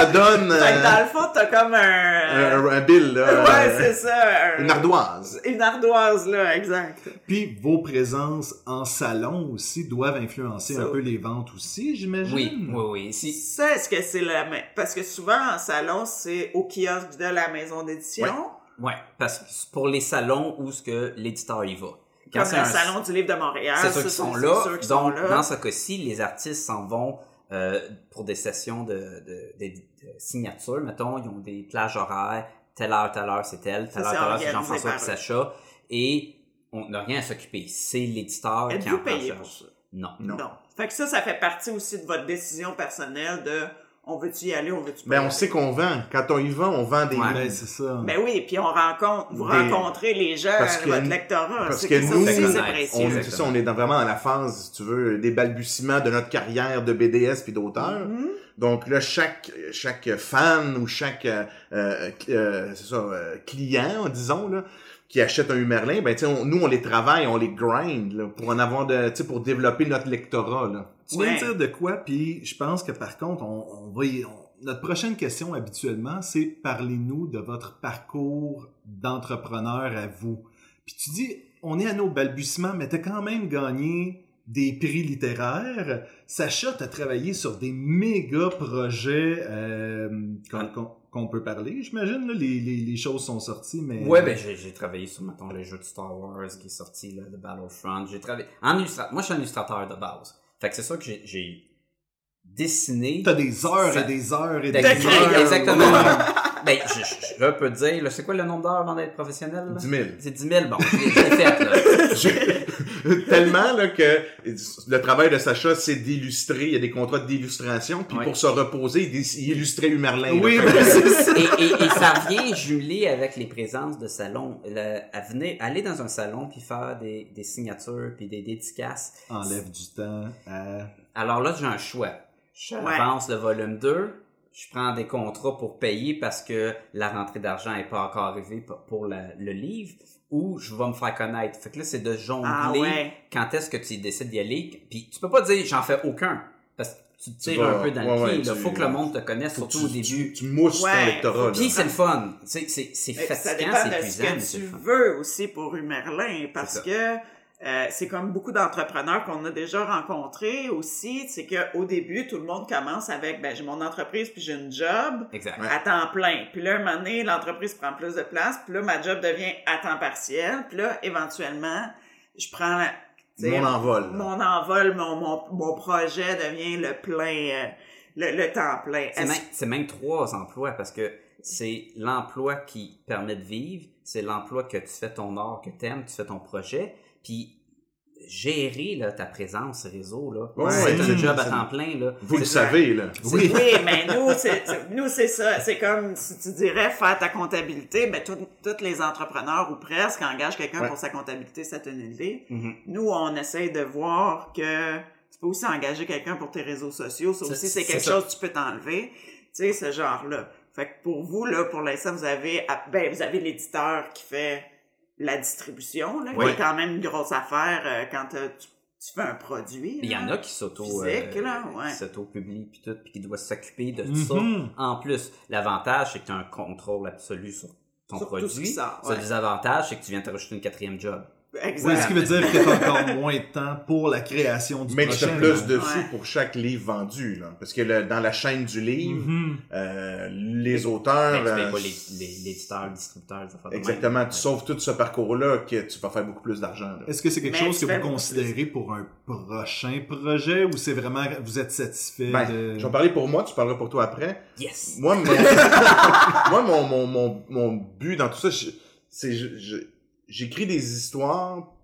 redonne [LAUGHS] Fait que euh, dans le fond, t'as comme un... un, un bill, là. Ouais, euh, c'est ça. un- Une ardoise. Une ardoise, là, exact. Puis vos présences en salon aussi doivent influencer Ça. un peu les ventes aussi, j'imagine? Oui, oui, oui. Si, Ça, est-ce que c'est la même... Parce que souvent, en salon, c'est au kiosque de la maison d'édition? ouais, parce que c'est pour les salons où ce que l'éditeur y va. Quand Comme le un- salon du livre de Montréal. C'est ceux qui sont c'est là. ceux qui sont Donc, là. dans ce cas-ci, les artistes s'en vont euh, pour des sessions de, de, de- de signature. Mettons, ils ont des plages horaires. Telle heure, telle heure, c'est elle. Telle Ça, heure, telle heure, c'est Jean-François et. Sacha. Et on n'a rien à s'occuper. C'est l'éditeur qui en prend payé pour charge. ça? Non. Non. Non. Fait que ça, ça fait partie aussi de votre décision personnelle de on veut-tu y aller, on veut-tu pas Ben, y on sait qu'on vend. Quand on y vend, on vend des Ouais. Ben, livres. c'est ça. Ben oui, puis on rencontre, vous Des- rencontrez les gens, Parce que- votre lectorat. parce c'est que ça nous, aussi, c'est on- précieux. On, c'est ça, on est dans, vraiment dans la phase, si tu veux, des balbutiements de notre carrière de BDS puis d'auteur. Mhm. Donc là, chaque chaque fan ou chaque euh, euh, euh, c'est ça, euh, client, disons là, qui achète un Humerlin, ben tu sais, on- nous on les travaille, on les grind là, pour en avoir de, pour développer notre lectorat là. Tu viens de dire de quoi, puis je pense que par contre, on, on va y- on- notre prochaine question habituellement, c'est parlez-nous de votre parcours d'entrepreneur à vous. Puis tu dis, on est à nos balbutiements, mais tu as quand même gagné des prix littéraires. Sacha, tu as travaillé sur des méga projets euh, qu'on qu'on peut parler, j'imagine. Les, les, les choses sont sorties, mais... Ouais, ben j'ai travaillé sur, mettons, le jeu de Star Wars qui est sorti, là, de Battlefront. J'ai travaillé... En illustra- Moi, je suis un illustrateur de base. Fait que c'est ça que j'ai- dessiné... T'as des heures Ça- et des heures et des heures. Exactement. [LAUGHS] ben, je, je, je peux te dire, c'est quoi le nombre d'heures avant d'être professionnel? là? 10 000. C'est 10 000, bon, je l'ai fait, là. [LAUGHS] [LAUGHS] Tellement là que le travail de Sacha, c'est d'illustrer. Il y a des contrats d'illustration, puis Ouais. pour se reposer, il, illustrait Humerlin. Oui, ben, ça. et, et, et ça vient jumelé avec les présences de salon. Le, à venir, aller dans un salon puis faire des, des signatures puis des dédicaces. Enlève du temps à... Alors là, j'ai un choix. J'avance le volume 2, je prends des contrats pour payer parce que la rentrée d'argent n'est pas encore arrivée pour- la- le livre, ou je vais me faire connaître. Fait que là, c'est de jongler Ah ouais. quand est-ce que tu décides d'y aller. Puis tu peux pas dire j'en fais aucun, parce que tu te tires vas- un peu dans ouais, le pied. Il faut que le monde te connaisse, surtout au début. tu, tu mousses Ouais, ton lectorat. Puis c'est le fun. C'est, c'est, c'est Mais Ça fatigant, dépend c'est de ce épuisant, que tu veux aussi pour Humerlin, parce que euh, c'est comme beaucoup d'entrepreneurs qu'on a déjà rencontrés aussi, c'est que au début, tout le monde commence avec ben j'ai mon entreprise puis j'ai une job Exact. à temps plein. Puis là, un moment donné, l'entreprise prend plus de place, puis là, ma job devient à temps partiel, puis là, éventuellement, je prends tu Mon envol. mon envol, mon, mon, mon projet devient le plein, euh, le, le temps plein. C'est même, c'est même trois emplois parce que c'est l'emploi qui permet de vivre, c'est l'emploi que tu fais ton art, que t'aimes, tu fais ton projet, puis gérer là, ta présence réseau là, Ouais, c'est un job à temps plein là. Vous le savez, là. Oui. Oui, [LAUGHS] mais nous, c'est, nous, c'est ça. C'est comme si tu dirais faire ta comptabilité, ben, tous les entrepreneurs ou presque engagent quelqu'un Ouais. pour sa comptabilité, sa tenue Mhm. Nous, on essaye de voir que tu peux aussi engager quelqu'un pour tes réseaux sociaux. Ça aussi, c'est quelque chose que tu peux t'enlever. Tu sais, ce genre-là. Fait que pour vous, là, pour l'instant, vous avez, ah, ben, vous avez l'éditeur qui fait la distribution, là, qui Ouais. est quand même une grosse affaire euh, quand euh, tu, tu fais un produit. Il y en a qui s'auto euh, là, ouais. qui s'auto-publient puis tout puis qui doivent s'occuper de ça en plus. L'avantage c'est que tu as un contrôle absolu sur ton Sur tout ce produit. qui sort, Le désavantage c'est que tu viens de te rajouter une quatrième job. Exact. Oui, ce qui veut dire que t'as encore moins de temps pour la création du Mais tu prochain. as plus de sous Ouais. pour chaque livre vendu, là. Parce que le- dans la chaîne du livre, Mhm. euh, les auteurs... Mais tu payes euh, pas les, les, l'éditeur, le distributeur, les. Exactement, tu Ouais. sauves tout ce parcours-là que tu vas faire beaucoup plus d'argent. Est-ce que c'est quelque Mais chose que vous considérez pour un prochain projet ou c'est vraiment vous êtes satisfait Ben, de... je vais parler pour moi, tu parleras pour toi après. Yes! Moi, mon, [LAUGHS] moi, mon, mon, mon, mon but dans tout ça, c'est je- je- j'écris des histoires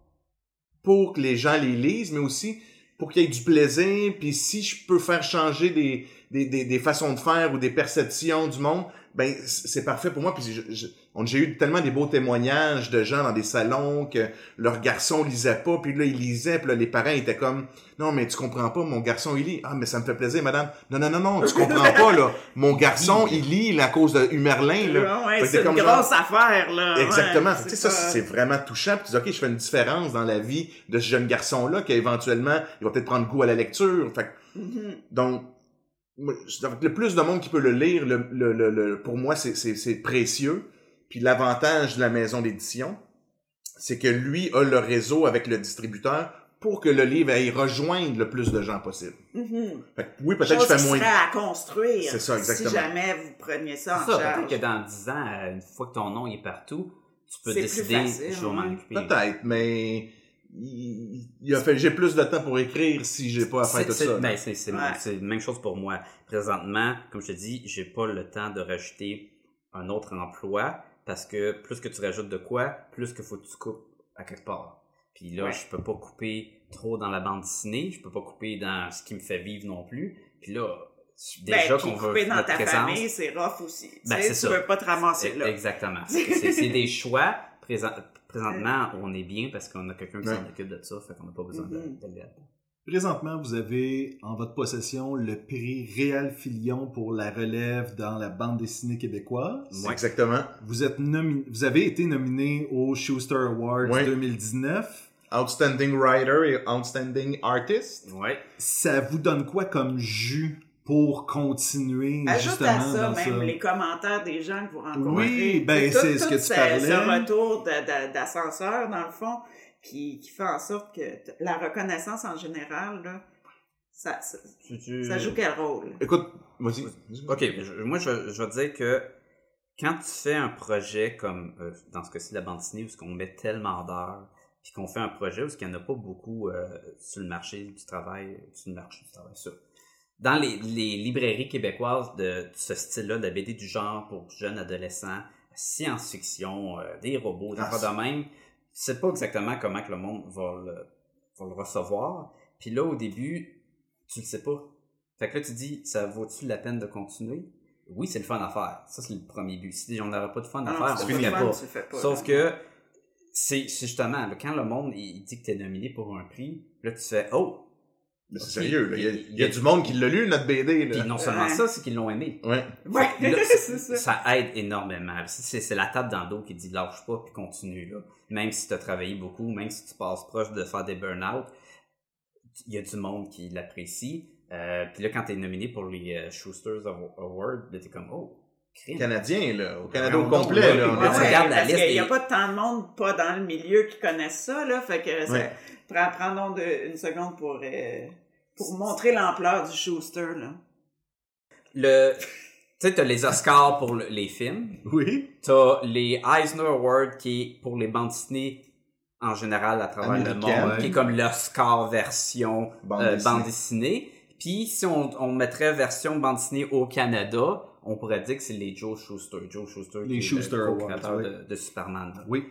pour que les gens les lisent, mais aussi pour qu'il y ait du plaisir. Puis si je peux faire changer des, des, des, des façons de faire ou des perceptions du monde, ben c'est parfait pour moi. Puis je- je- on- j'ai eu tellement des beaux témoignages de gens dans des salons que leur garçon lisait pas, puis là il lisait, puis là les parents étaient comme non mais tu comprends pas, mon garçon il lit. Ah mais ça me fait plaisir, madame. Non non non non, tu comprends pas là. Mon garçon il lit là, à cause de Humerlin là. Ouais, Fait que c'est une grosse genre- affaire, là. Exactement. Ouais, tu sais, ça, c'est vraiment touchant. Puis tu dis, OK, je fais une différence dans la vie de ce jeune garçon-là, qu'éventuellement, il va peut-être prendre goût à la lecture. Fait Mhm. donc, le plus de monde qui peut le lire, le, le, le, le- pour moi, c'est, c'est, c'est précieux. Puis l'avantage de la maison d'édition, c'est que lui a le réseau avec le distributeur pour que le livre aille rejoindre le plus de gens possible. Fait que oui, peut-être que je fais moins. serait à construire. C'est ça, exactement. Si jamais vous preniez ça en ça, charge. peut-être que dans 10 ans, euh, une fois que ton nom est partout, tu peux décider, facile, je vais m'en occuper. Peut-être, mais il, il a fait, j'ai plus de temps pour écrire si j'ai pas à faire tout c'est- ça. ben, c'est c'est- Ouais. c'est la même chose pour moi. Présentement, comme je te dis, j'ai pas le temps de rajouter un autre emploi parce que plus que tu rajoutes de quoi, plus que faut que tu coupes à quelque part. Puis là, Ouais. je peux pas couper trop dans la bande dessinée, je peux pas couper dans ce qui me fait vivre non plus. Puis là, déjà ben, qu'on veut couper dans ta présence. famille, c'est rough aussi. Tu Ben, sais, c'est tu ça. veux pas te ramasser là. Exactement. [LAUGHS] C'est des choix. Présent- présentement, on est bien parce qu'on a quelqu'un qui Ouais. s'en occupe de ça, fait qu'on n'a pas besoin de- Mhm. d'aller là-dedans. Présentement, vous avez en votre possession le prix Réal Filion pour la relève dans la bande dessinée québécoise. C'est Exactement. Vous, êtes vous avez été nominé au Schuster Awards Ouais. 2019. Outstanding writer et outstanding artist. Ouais. Ça vous donne quoi comme jus pour continuer Ajoute justement à ça dans même ça? les commentaires des gens que vous rencontrez. Oui, ben, Tout- c'est ce tout que tu ce- parlais. Ce retour de- de- d'ascenseur, dans le fond, qui, qui fait en sorte que t- la reconnaissance en général, là, ça, ça, Tu- tu- ça joue quel rôle? Écoute, vas-y. Ok, je- moi je, je vais te dire que quand tu fais un projet comme euh, dans ce cas-ci la bande dessinée où ce qu'on met tellement d'heures, puis qu'on fait un projet où ce qu'il n'y en a pas beaucoup euh, sur le marché du travail, sur le marché du travail, ça. Dans les, les librairies québécoises de, ce style-là, de la BD du genre pour jeunes adolescents, science-fiction, euh, des robots, des Ah, de même, tu sais pas exactement comment que le monde va le, va le recevoir. Puis là, au début, tu le sais pas. Fait que là, tu dis, ça vaut-tu la peine de continuer? Oui, c'est le fun à faire. Ça, c'est le premier but. Si on n'aurait pas de fun à Ah, faire, tu on ferait pas, pas. tu le fais pas, Sauf là. que, c'est c'est justement, quand le monde, il dit que t'es nominé pour un prix, là, tu fais, oh! Mais c'est sérieux, là. Il y, a, Il- il y a du monde qui l'a lu, notre BD, Puis là. non seulement Ouais. ça, c'est qu'ils l'ont aimé. Ouais. Ouais, Là, [LAUGHS] ça. ça aide énormément. C'est c'est la table dans le dos qui dit lâche pas puis continue là. Même si tu as travaillé beaucoup, même si tu passes proche de faire des burn-out, il y a du monde qui l'apprécie. Euh, puis là, quand tu es nominé pour les euh, Schuster's Aw- Awards, là, t'es comme oh, crime. Canadien, là. Au Canada Ouais, au complet, là. on- Ouais, regardes la parce liste qu'il n'y a pas tant de monde pas dans le milieu qui connaissent ça, là. Fait que Ouais. Prends- prenons de- une seconde pour, euh, pour montrer l'ampleur du Schuster, là. Le, tu sais, t'as les Oscars pour le- les films, Oui. t'as les Eisner Awards qui est pour les bandes dessinées en général à travers le monde, qui est comme l'Oscar version Bande euh, dessinée. bande dessinée. Puis si on, on mettrait version bande dessinée au Canada, on pourrait dire que c'est les Joe Schuster. Joe Schuster, Les qui est le co-créateur oui. de, de Superman. Oui.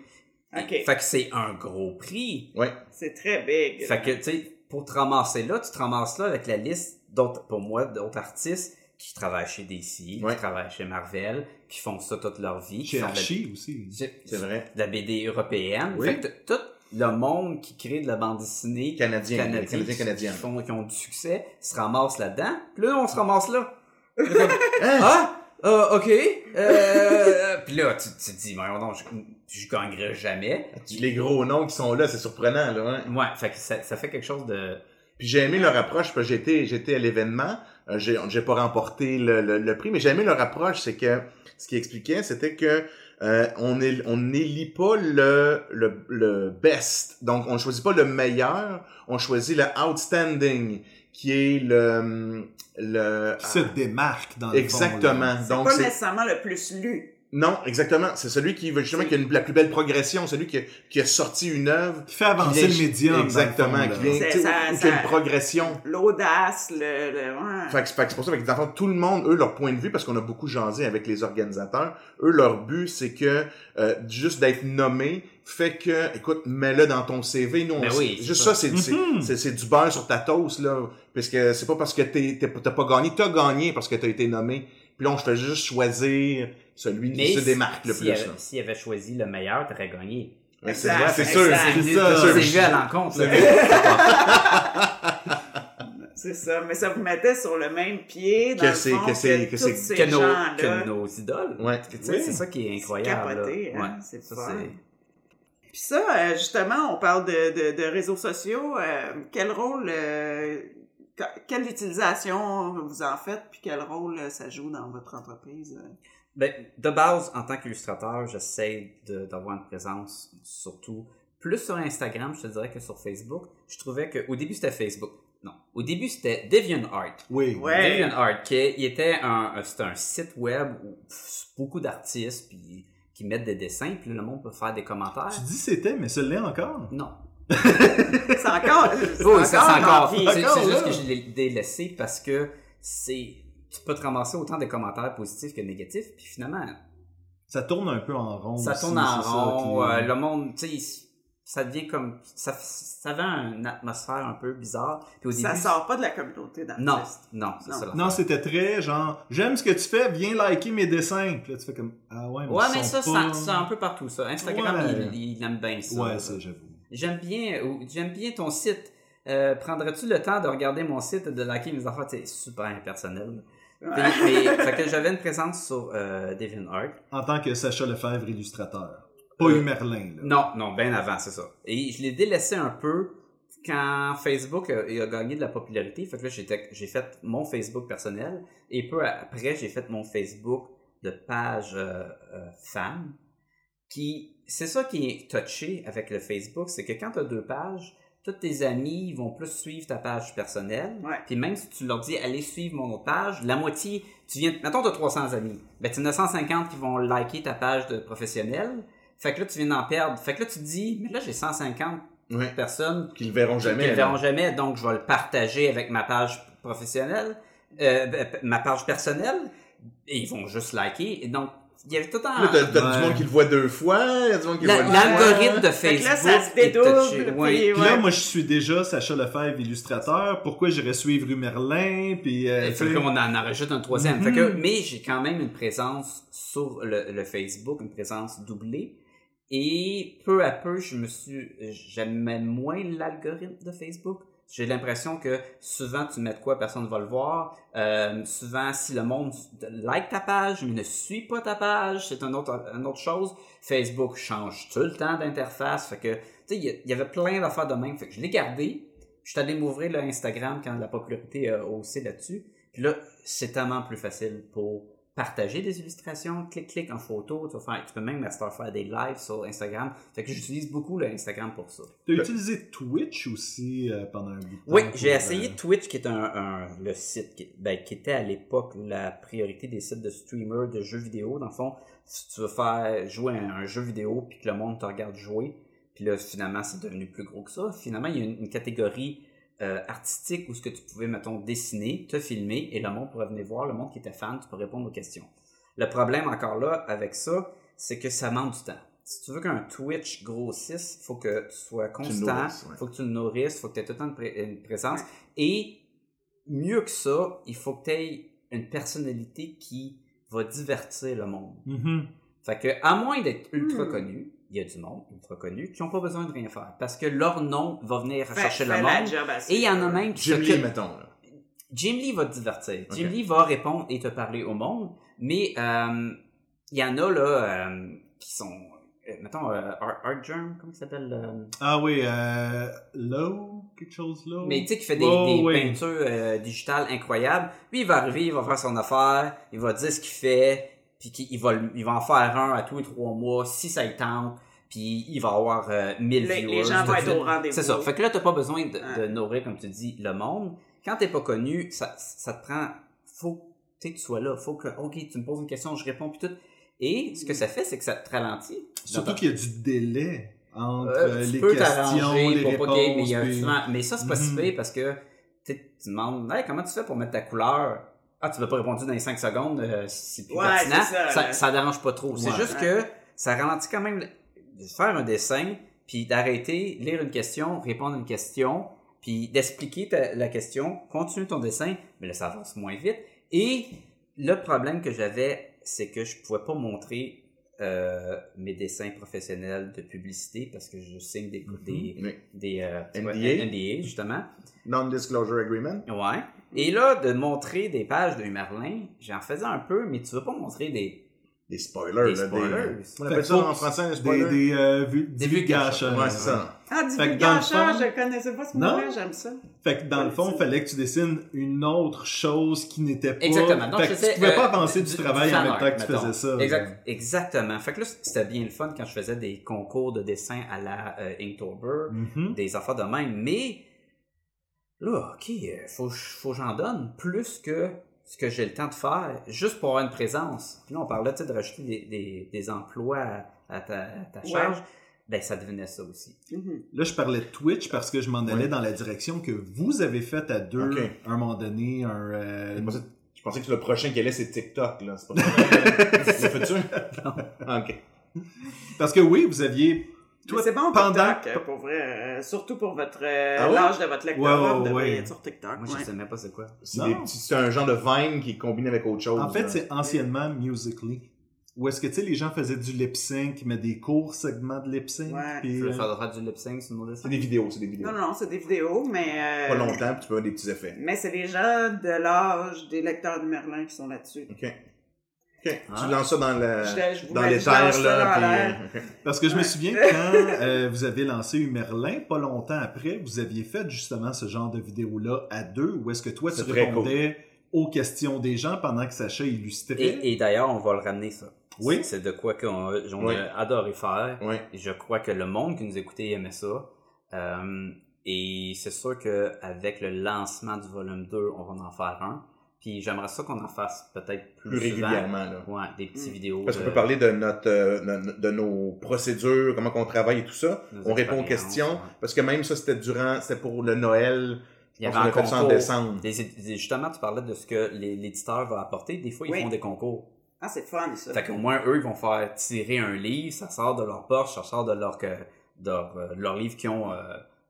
OK. Fait que c'est un gros prix. Ouais. C'est très big. Fait que, tu sais, pour te ramasser là, tu te ramasses là avec la liste d'autres, pour moi, d'autres artistes qui travaillent chez DC, Ouais. qui travaillent chez Marvel, qui font ça toute leur vie. qui Chez la- Archie aussi. C'est vrai. la BD européenne. Oui. Fait que tout le monde qui crée de la bande dessinée Canadien. canadienne, Canadien, qui, canadienne. qui font, qui ont du succès, se ramassent là-dedans. Puis là, on se ramasse là. Comme, [LAUGHS] ah, euh, ok. Euh, [LAUGHS] puis là, tu, tu te dis, mais non, je, je gagnerai jamais. Les gros noms qui sont là, c'est surprenant, là. hein. Ouais, fait que ça, ça fait quelque chose de. Puis j'ai aimé leur approche, parce que j'étais, j'étais à l'événement, euh, j'ai, j'ai pas remporté le, le, le prix, mais j'ai aimé leur approche, c'est que ce qu'ils expliquaient, c'était que euh, on est, on n'élit pas le, le, le best, donc on ne choisit pas le meilleur, on choisit le outstanding, qui est le, le Qui se démarque dans le fond, exactement. là. C'est Donc pas c'est nécessairement le plus lu. Non, exactement, c'est celui qui veut justement qui a une- la plus belle progression, celui qui a, qui a sorti une œuvre Qui fait avancer qui le médium. exactement, fond, qui vient, ça- ou- ou qui a ça- une progression. L'audace, le... le ouais. Fait que, c'est pour ça que dans tout le monde, eux, leur point de vue, parce qu'on a beaucoup jasé avec les organisateurs, eux, leur but, c'est que euh, juste d'être nommé fait que, écoute, mets-le dans ton CV. Nous, on Ben oui, juste ça. ça, c'est c'est- Mhm. c'est- c'est du beurre sur ta toast, là. Parce que c'est pas parce que t'es- t'es- t'as pas gagné, t'as gagné parce que t'as été nommé. Puis là, on fait juste choisir celui qui se si- démarque le s'il plus. S'il avait choisi le meilleur, t'aurais gagné. Ouais, C'est c'est sûr. C'est C'est ça. C'est C'est à l'encontre. [LAUGHS] C'est ça, mais ça vous mettait sur le même pied dans Que le c'est- fond que c'est- que tous c'est- ces que, nos, gens-là. que nos idoles. Ouais. Tu sais, Oui. C'est ça qui est incroyable. capoté, là. hein, Ouais. c'est Ça, c'est- Puis ça, euh, justement, on parle de, de, de réseaux sociaux. euh, quel rôle, euh, quelle utilisation vous en faites, puis quel rôle euh, ça joue dans votre entreprise? euh? Ben, de base, en tant qu'illustrateur, j'essaie d'avoir une présence surtout plus sur Instagram, je te dirais, que sur Facebook. Je trouvais que au début c'était Facebook. Non, au début c'était DeviantArt. Oui. Ouais. DeviantArt, qui il était un, un- c'était un site web où pff, beaucoup d'artistes puis qui mettent des dessins, puis le monde peut faire des commentaires. Tu dis c'était, mais ça l'est encore? Non. C'est encore. c'est Oui, ça c'est encore. C'est juste que je l'ai délaissé parce que c'est tu peux te ramasser autant des commentaires positifs que négatifs, puis finalement Ça tourne un peu en rond. Ça aussi, tourne en ça rond. euh, le monde, tu sais, ça devient comme ça, ça avait une atmosphère un peu bizarre. Puis au Ça début, sort pas de la communauté d'artistes. non, non, c'est Non. ça. Non, c'était très genre, j'aime ce que tu fais, viens liker mes dessins. Puis là, tu fais comme, ah ouais, mais Ouais, mais ça, pas... ça, c'est un peu partout ça. Instagram, Ouais. il, il aime bien ça. Ouais, ça, j'avoue. J'aime bien, j'aime bien ton site. Euh, Prendrais-tu le temps de regarder mon site et de liker mes affaires? C'est super impersonnel. Ouais. Fait que j'avais une présence sur euh, DeviantArt. En tant que Sacha Lefebvre illustrateur. Pas Euh, Merlin, là. Non, non, bien avant, c'est ça. Et je l'ai délaissé un peu quand Facebook a, a gagné de la popularité. Fait que là, j'étais- j'ai fait mon Facebook personnel. Et peu après, j'ai fait mon Facebook de page euh, euh, fan. C'est ça qui est touché avec le Facebook, c'est que quand tu as deux pages, tous tes amis vont plus suivre ta page personnelle. Ouais. Puis même si tu leur dis allez suivre mon autre page, la moitié, tu viens, mettons tu as 300 amis, ben tu en as 150 qui vont liker ta page de professionnel. Fait que là tu viens d'en perdre. Fait que là tu te dis mais là j'ai 150 Ouais. personnes Qu'ils le verront qui jamais. ne le verront jamais, donc je vais le partager avec ma page professionnelle, euh, ben, ma page personnelle, et ils vont juste liker. Et donc il y avait tout temps Là, t'as, t'as Ouais. du monde qui le voit deux fois, il y a du monde qui La- le voit l'algorithme de Facebook. là, ça se dédouble, puis- Ouais. Puis là, moi, je suis déjà Sacha Lefebvre illustrateur. Pourquoi j'irais suivre Merlin? Puis, euh, fait qu'on en rajoute un troisième. Mhm. Fait que, mais j'ai quand même une présence sur le, le Facebook, une présence doublée. Et peu à peu, je me suis, j'aimais moins l'algorithme de Facebook. J'ai l'impression que souvent tu mets de quoi, personne ne va le voir. Euh, souvent, si le monde like ta page, mais ne suit pas ta page, c'est une autre, une autre chose. Facebook change tout le temps d'interface. Fait que, tu sais, il y avait plein d'affaires de même. Fait que je l'ai gardé. Je suis allé m'ouvrir Instagram quand la popularité a haussé là-dessus. Puis là, c'est tellement plus facile pour partager des illustrations, clic clic en photo, tu, vas faire, tu peux même heure faire des lives sur Instagram. Fait que j'utilise beaucoup le Instagram pour ça. T'as utilisé Twitch aussi euh, pendant un bout de temps. Oui, j'ai euh, essayé Twitch, qui est un, un- le site qui, ben, qui était à l'époque la priorité des sites de streamers de jeux vidéo. Dans le fond, si tu veux faire jouer un, un jeu vidéo puis que le monde te regarde jouer, puis là finalement c'est devenu plus gros que ça. Finalement, il y a une, une catégorie euh, artistique où ce que tu pouvais, mettons, dessiner, te filmer et le monde pourrait venir voir, le monde qui était fan, tu peux répondre aux questions. Le problème encore là avec ça, c'est que ça manque du temps. Si tu veux qu'un Twitch grossisse, faut que tu sois constant, ouais. faut que tu le nourrisses, faut que tu aies tout le temps une, pré- une présence. Et mieux que ça, il faut que tu aies une personnalité qui va divertir le monde. mhm. Fait que, à moins d'être ultra Hmm. connu, il y a du monde ultra connu qui n'ont pas besoin de rien faire. Parce que leur nom va venir Fait- chercher fait le monde. job Et il y en a suivre. même qui Jim Lee, mettons. Là. Jim Lee va te divertir. Jim. Lee va répondre et te parler au monde. Mais euh, il y en a là euh, qui sont. euh, mettons, euh, Art, Art Germ, comment il s'appelle euh, Ah oui, euh, Low, quelque chose Low. Mais tu sais, qui fait des, Oh, des oui. peintures euh, digitales incroyables. Lui, il va arriver, il va faire son affaire, il va dire ce qu'il fait, puis qu'il il va, le- il va en faire un à tous les trois mois, si ça y tente, puis il va avoir euh, 1000 Les- viewers. les gens vont être au rendez-vous. C'est ça. Fait que là, t'as pas besoin de, de nourrir, comme tu dis, le monde. Quand t'es pas connu, ça, ça te prend... Faut tu sais, que tu sois là. Faut que, OK, tu me poses une question, je réponds, puis tout. Et ce que ça fait, c'est que ça te ralentit. Surtout qu'il y a du délai entre Euh, euh, tu les peux questions, t'arranger les pour réponses. pas mais, puis- mais ça, c'est pas si Mhm. pire parce que tu sais, tu demandes hey, comment tu fais pour mettre ta couleur? Ah, tu m'as pas répondu dans les 5 secondes, euh, c'est plus Ouais, pertinent. ça, ça, ça dérange pas trop. C'est Ouais. juste que ça ralentit quand même de faire un dessin, puis d'arrêter, lire une question, répondre à une question, puis d'expliquer la question, continue ton dessin, mais là, ça avance moins vite. Et le problème que j'avais, c'est que je pouvais pas montrer euh, mes dessins professionnels de publicité parce que je signe des, des, Oui. des euh, NDA, justement. Non-disclosure agreement? Ouais. Et là, de montrer des pages de Merlin, j'en faisais un peu, mais tu veux pas montrer des... Des spoilers. Des là, spoilers. On appelle ça en français Des, spoiler. des, euh, vu- Des divulgacheurs. Ouais, c'est ça. Ah, du Fait que dans le vulgacheur, fond- je connaissais pas ce mot-là, j'aime ça. Fait que dans le fond, il fallait que tu dessines une autre chose qui n'était pas. Exactement. Donc, fait que tu pouvais euh, pas avancer du, du- travail du en même temps que tu mettons. faisais ça. Exact, exactement. Fait que là, c'était bien le fun quand je faisais des concours de dessin à la euh, Inktober, Mhm. des affaires de même. Mais là, ok, euh, faut, faut que j'en donne plus que ce que j'ai le temps de faire, juste pour avoir une présence. Puis là, on parlait de rajouter des, des, des emplois à, à ta, à ta Ouais. charge. Ben, ça devenait ça aussi. Mhm. Là, je parlais de Twitch parce que je m'en allais Ouais. dans la direction que vous avez faite à deux Ok. à un moment donné. Un, euh, Je pensais, je pensais que le prochain qui allait, c'est TikTok, là. C'est pas [LAUGHS] le futur? [LAUGHS] Non. Ok. Parce que oui, vous aviez Toi, c'est bon pendant- TikTok, euh, pour vrai. euh, surtout pour votre euh, Ah ouais? l'âge de votre lecteur, Ouais, ouais, être sur TikTok. Moi, ouais. je sais même pas c'est quoi. C'est Non. des petits- c'est un genre de Vine qui est combiné avec autre chose. En fait, là. c'est anciennement Musically. Où est-ce que, tu sais, les gens faisaient du lip sync, mais des courts segments de lip sync. Ouais. puis, euh, faire du lip sync C'est dessins? des vidéos, c'est des vidéos. Non, non, c'est des vidéos, mais... euh, Pas longtemps, puis tu peux avoir des petits effets. Mais c'est les gens de l'âge des lecteurs de Merlin qui sont là-dessus. OK. Ah. Tu lances ça dans le Je- je vous dans les terres, là. dans puis, l'air. euh. [LAUGHS] Parce que je me souviens [LAUGHS] quand euh, vous avez lancé Merlin, pas longtemps après, vous aviez fait justement ce genre de vidéo-là à deux, où est-ce que toi, tu répondais aux questions des gens pendant que Sacha illustrait. Et, et d'ailleurs, on va le ramener ça. Oui. C'est de quoi qu'on on Oui. a adoré faire. Et je crois que le monde qui nous écoutait aimait ça. Euh, et c'est sûr qu'avec le lancement du volume 2, on va en faire un. Puis j'aimerais ça qu'on en fasse peut-être plus, régulièrement, là. Ouais, des petites Mm. vidéos. Parce qu'on de- peut parler de notre euh, de, de nos procédures, comment qu'on travaille et tout ça. Nos On répond aux questions. ouais. Parce que même ça, c'était durant, c'était pour le Noël. Il y avait un ça en concours. décembre. Des- des- justement, tu parlais de ce que les- l'éditeur va apporter. Des fois, ils Oui. font des concours. Ah, c'est fun, ça. Fait qu'au moins, eux, ils vont faire tirer un livre, ça sort de leur poche, ça sort de leur, que- de leur, euh, leur livre qu'ils ont euh,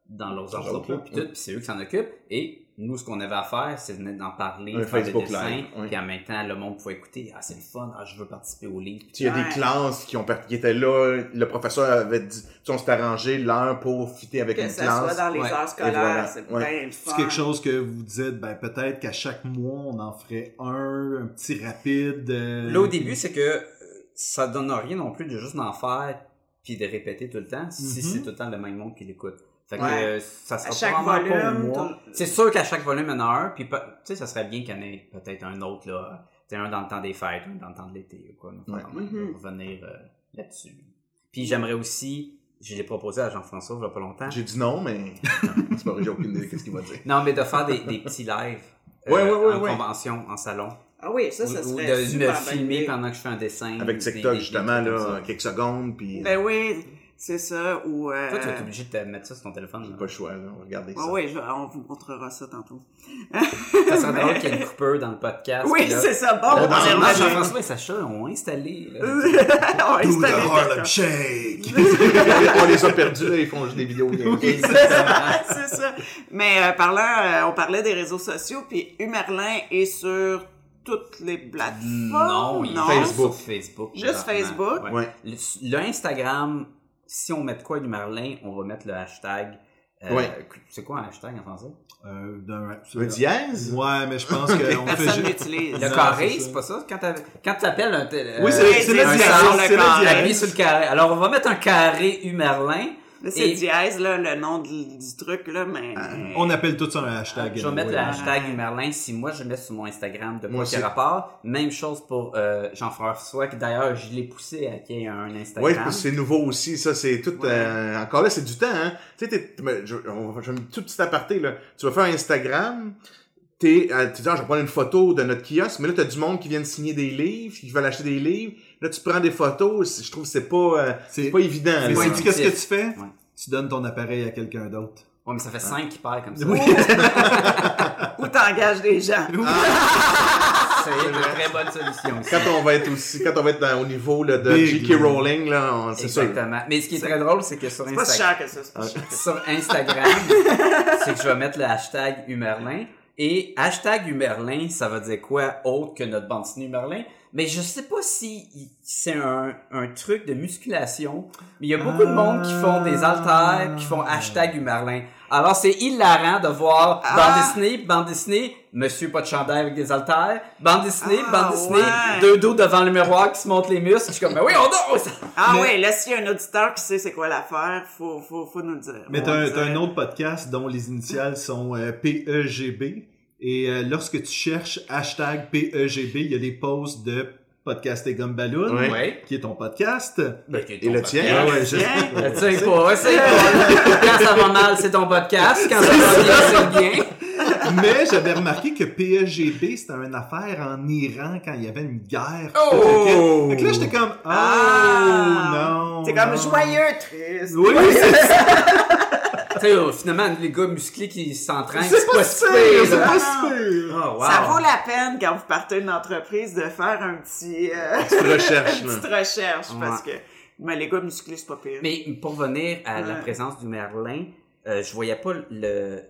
dans leurs entrepôts, puis tout, puis c'est eux qui s'en occupent. Et nous, ce qu'on avait à faire, c'est de venir d'en parler, Un faire des Facebook dessins, oui. puis en même temps, le monde pouvait écouter, ah, c'est le fun, ah, je veux participer au livre. Il y a Ouais. des classes qui ont qui étaient là, le professeur avait dit, tu sais, on s'était arrangé l'heure pour fitter avec que une ça classe. soit dans les Ouais. heures scolaires, voilà. c'est Ouais. bien le fun. C'est quelque chose que vous dites, ben peut-être qu'à chaque mois, on en ferait un, un petit rapide. euh, Là, au début, c'est que euh, ça donne rien non plus de juste d'en faire, puis de répéter tout le temps, si Mhm. c'est tout le temps le même monde qui l'écoute. Fait que Ouais. euh, ça sera À chaque pas volume, C'est sûr qu'à chaque volume, il y en a un, puis tu sais, ça serait bien qu'il y en ait peut-être un autre, là. Tu sais, un dans le temps des fêtes, un dans le temps de l'été, ou quoi. une Ouais. Mhm. Revenir euh, là-dessus. Puis j'aimerais aussi, je l'ai proposé à Jean-François il y a pas longtemps. J'ai dit non, mais [LAUGHS] c'est pas vrai, j'ai aucune idée de ce qu'il va dire. Non, mais de faire des, des petits lives. euh, Ouais, ouais, ouais, en ouais. convention, en salon. Ah oui, ça, ça ou, ou serait de me filmer pendant que je fais un dessin. Avec des- TikTok, des- des justement, là, quelques secondes, puis Ben oui, c'est ça. Ou, euh... Toi, tu vas être obligé de te mettre ça sur ton téléphone. j'ai pas le choix, là, on va regarder ça. Ah oui, je- on vous montrera ça tantôt. [LAUGHS] Ça serait drôle qu'il y ait une [LAUGHS] coupeur dans le podcast. Oui, c'est ça. Bon, là, on revenu. Jean-François et Sacha ont installé. On va Do the installer Harlem quelque chose. Shake! on les a perdus, là, ils font juste des vidéos. Exactement. c'est ça. Mais euh, parlant, euh, on parlait des réseaux sociaux, puis Humerlin est sur toutes les plateformes. Non, il est Facebook. sur Facebook. Juste. Facebook? Ouais. Ouais. Le, le Instagram, si on met de quoi du Merlin, on va mettre le hashtag. euh, Ouais. C'est quoi un hashtag en français? Euh, Un dièse? Ouais, mais je pense qu'on [LAUGHS] fait Personne juste... l'utilise. Le Non, carré, c'est pas ça? Quand t'as- quand tu appelles un. tel- Oui, euh, c'est le dièse. sur le carré. Alors, on va mettre un carré Humerlin. C'est Et- dièse, là, le nom du, du truc, là, mais... On appelle tout ça un hashtag. Je vais mettre le hashtag Humerlin si moi je mets sur mon Instagram de Moi quoi rapport. Même chose pour euh, Jean-François, qui d'ailleurs je l'ai poussé à qu'il y ait un Instagram. Que c'est nouveau aussi, ça, c'est tout, Ouais. euh, encore là, c'est du temps, hein. Tu sais, je, on je tout petit aparté, là. Tu vas faire un Instagram, t'es, euh, tu dis, ah, je vais prendre une photo de notre kiosque, mais là, t'as du monde qui vient de signer des livres, qui veulent acheter des livres. Là, tu prends des photos, je trouve que c'est pas, euh, C'est pas évident, là. Qu'est-ce que tu fais? Ouais. Tu donnes ton appareil à quelqu'un d'autre. Ouais, mais ça fait 5 qui perd comme ça. Oui. [LAUGHS] Ou t'engages des gens. [LAUGHS] C'est une très bonne solution. aussi. Quand on va être aussi, quand on va être dans- au niveau, là, de J.K. là. Rowling, là, on- c'est sûr. Exactement. Mais ce qui est très drôle, c'est que sur C'est pas si Instagram, cher que ça, c'est pas si cher que ça. sur Instagram, [LAUGHS] c'est que je vais mettre le hashtag Humerlin. Et hashtag Humerlin, ça veut dire quoi autre que notre bande dessinée Humerlin? Mais je sais pas si c'est un, un truc de musculation, mais il y a beaucoup de monde qui font des haltères, qui font hashtag Humerlin. Alors c'est hilarant de voir Ah. bande dessinée, bande dessinée, monsieur pas de chandail avec des haltères, bande dessinée, Ah, bande dessinée, ouais. deux dos devant le miroir qui se montent les muscles. Je suis comme, mais oui, on dort! Ah Mais- oui, là, s'il y a un auditeur qui sait c'est quoi l'affaire, faut, faut, faut nous le dire. Mais t'as un, un autre podcast dont les initiales sont euh, PEGB. Et euh, lorsque tu cherches hashtag PEGB, il y a des posts de Podcast et Gumballoon, Ouais. Ouais. qui est ton podcast. Et le tien? Ah ouais, je. Tu sais pas, c'est pas. Quand ça va mal, c'est ton podcast. Quand ça va bien, c'est le bien. [LAUGHS] Mais j'avais remarqué que PEGB, c'était une affaire en Iran quand il y avait une guerre. Oh! Fait que là, j'étais comme, oh Ah! non. C'est comme non. joyeux, triste. Oui, c'est ça. [LAUGHS] Sais, euh, finalement, les gars musclés qui s'entraînent, C'est pas si super, pire, c'est pas super. Oh, wow. Ça vaut la peine quand vous partez d'une entreprise de faire un petit, euh, Petite recherche, une petite recherche [LAUGHS] parce que Mais les gars musclés, c'est pas pire. Mais pour revenir à la présence du Merlin, euh, je voyais pas le.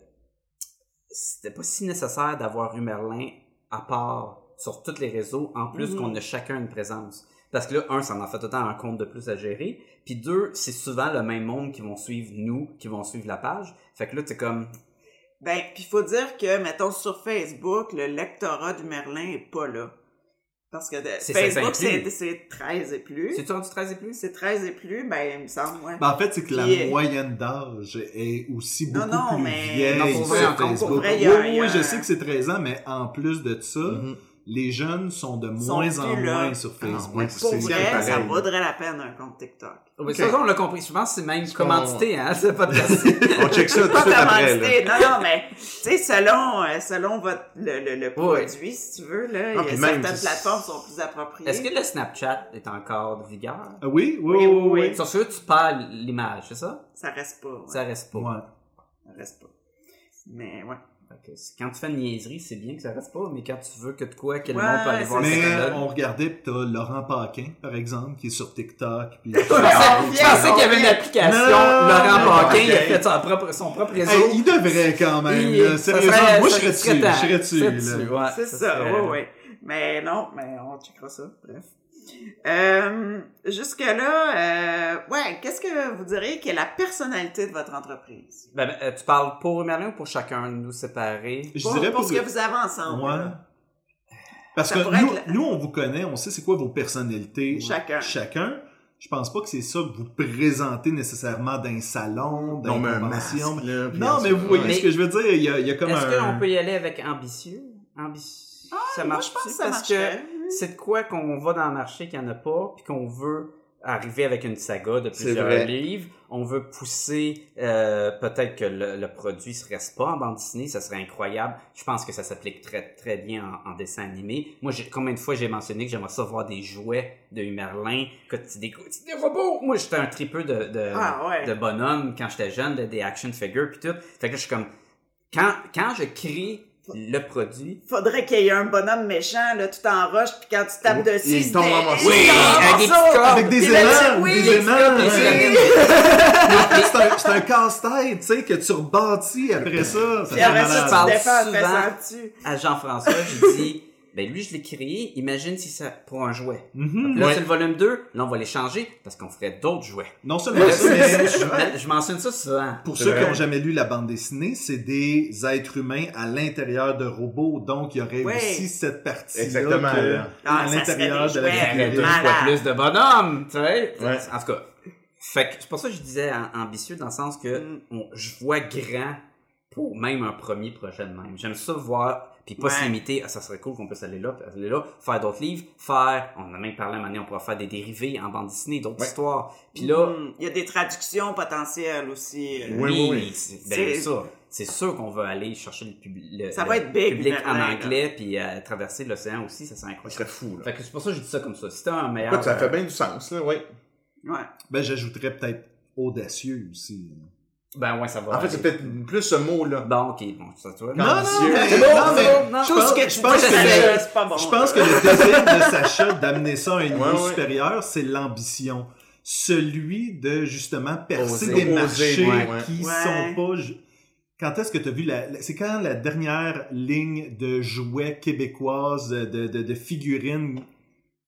C'était pas si nécessaire d'avoir eu Merlin à part sur tous les réseaux, en plus Mhm. qu'on a chacun une présence. Parce que là, un, ça en fait autant un compte de plus à gérer. Puis deux, c'est souvent le même monde qui vont suivre nous, qui vont suivre la page. Fait que là, c'est comme. Ben, puis faut dire que, mettons, sur Facebook, le lectorat du Merlin est pas là. Parce que de- C'est Facebook, c'est c'est 13 et plus. C'est-tu rendu 13 et plus? C'est 13 et plus, ben, il me semble, ouais. Ben, en fait, c'est que la euh, moyenne d'âge est aussi Non, beaucoup non, plus mais- vieille Non, pour vrai, sur pour Facebook. vrai, il y a- oui, a oui, je sais que c'est 13 ans, mais en plus de ça, Mhm. Les jeunes sont de Sont moins en là. moins sur Ah, Facebook. ouais, Pour c'est vrai, ça vaudrait la peine un compte TikTok. Oui. Ça, on l'a compris. Je pense que c'est même commandité, hein, ce podcast. [LAUGHS] On check ça tout de Pas suite après. là. commandité. Non, non, mais, tu sais, selon, euh, selon votre, le, le, le produit, si tu veux, là, Ah, il y a puis même, certaines plateformes qui sont plus appropriées. Est-ce que le Snapchat est encore de vigueur? Ah oui, oui, Oui, oui, oui, oui. oui. Sur ce, tu perds l'image, c'est ça? Ça reste pas. ouais. Ça reste pas. Ouais. Ça reste pas. Mais, ouais. Quand tu fais une niaiserie, c'est bien que ça reste pas, mais quand tu veux que de quoi, que le Ouais, monde peut aller ouais, voir Mais on regardait, pis t'as Laurent Paquin, par exemple, qui est sur TikTok. Puis... [LAUGHS] Je pensais, qu'il y avait une application, Non, Laurent non, Paquin, il a fait son propre, son propre réseau. Hey, il devrait quand même. Il- là. ça Sérieusement, serait- moi je ça serais dessus. Je serais dessus. Ouais, C'est ça, serait- oui, oui. Mais non, mais on checkera ça, bref. Euh, Jusque-là, euh, ouais, qu'est-ce que vous diriez qui est la personnalité de votre entreprise? Ben, ben, euh, tu parles pour Merlin ou pour chacun de nous séparer? Je pour, dirais pour pour ce que vous avez ensemble. Ouais. là. Parce Ça que nous, la- nous, on vous connaît, on sait c'est quoi vos personnalités. Chacun. Chacun. Je pense pas que c'est ça que vous présentez nécessairement d'un salon, Non, d'une mais un convention. masque, là, puis Non, mais vous voyez ce que je veux dire. Il y a, il y a comme Est-ce un... qu'on peut y aller avec ambitieux? Ambitieux. ça Moi, marche je pense que ça parce marcherait. que c'est de quoi qu'on va dans le marché qu'il n'y en a pas, puis qu'on veut arriver avec une saga de plusieurs livres. On veut pousser euh, peut-être que le, le produit se reste pas en bande dessinée, ça serait incroyable. Je pense que ça s'applique très très bien en, en dessin animé. Moi, combien de fois j'ai mentionné que j'aimerais ça voir des jouets de Merlin, que tu des, des robots? Moi, j'étais un tripeux de de, Ah, ouais. de bonhomme quand j'étais jeune, de- des action figures puis tout. Fait que je suis comme quand quand je crée le produit, Faudrait qu'il y ait un bonhomme méchant, là, tout en roche, puis quand tu tapes Oui, dessus, il tombe en morceaux. Oui, tombe en avec des morceaux. petits corps. Avec des Puis aimants, là, oui, des des Mais c'est un, casse-tête, tu sais, que tu rebâtis après ça. Ça Puis après ça, tu souvent. à Jean-François, j'ai dit, ben lui, je l'ai créé, imagine si ça, pour un jouet. Mhm. Là, Ouais. c'est le volume 2, là, on va les changer parce qu'on ferait d'autres jouets. Non seulement ça, mais je, je mentionne ça souvent. pour ceux qui n'ont jamais lu la bande dessinée, c'est des êtres humains à l'intérieur de robots, donc il y aurait Ouais. aussi cette partie-là Exactement, que-. Ah, à ça l'intérieur de la jouets. Il y aurait deux figurine. Malade. fois plus de bonhommes, tu sais. Ouais. En tout cas, fait c'est pour ça que je disais am- ambitieux dans le sens que Mm. on- je vois grand pour même un premier projet de même. J'aime ça voir, puis pas se limiter, ah, ça serait cool qu'on puisse aller là, puis aller là, faire d'autres livres, faire, on a même parlé à un moment donné, on pourrait faire des dérivés en bande dessinée, d'autres Ouais. histoires. Puis là, Hmm, Il y a des traductions potentielles aussi. euh. Oui, oui, oui. c'est- ben, C'est- ça, c'est sûr qu'on va aller chercher le, pub- le- Ça le va être big, public en anglais, puis euh, traverser l'océan aussi, ça serait Ça incroyable. serait fou, là. Fait que c'est pour ça que je dis ça comme ça. Si t'as un meilleur... Ça fait euh, bien du sens, là, oui. Ouais. Ben, j'ajouterais peut-être audacieux aussi. Ben ouais, ça va. En fait, c'est peut-être plus ce mot-là. Bon, ok, bon, ça toi. Non, non, C'est bon, non, mais non. je pense, que je tu pense que c'est le- c'est pas bon. je pense que le désir de Sacha d'amener ça à un niveau Ouais, ouais. supérieur, c'est l'ambition. Celui de justement percer Oser. des Oser, marchés ouais, ouais. qui Ouais. sont pas. Quand est-ce que tu as vu la, c'est quand la dernière ligne de jouets québécoises de, de, de figurines?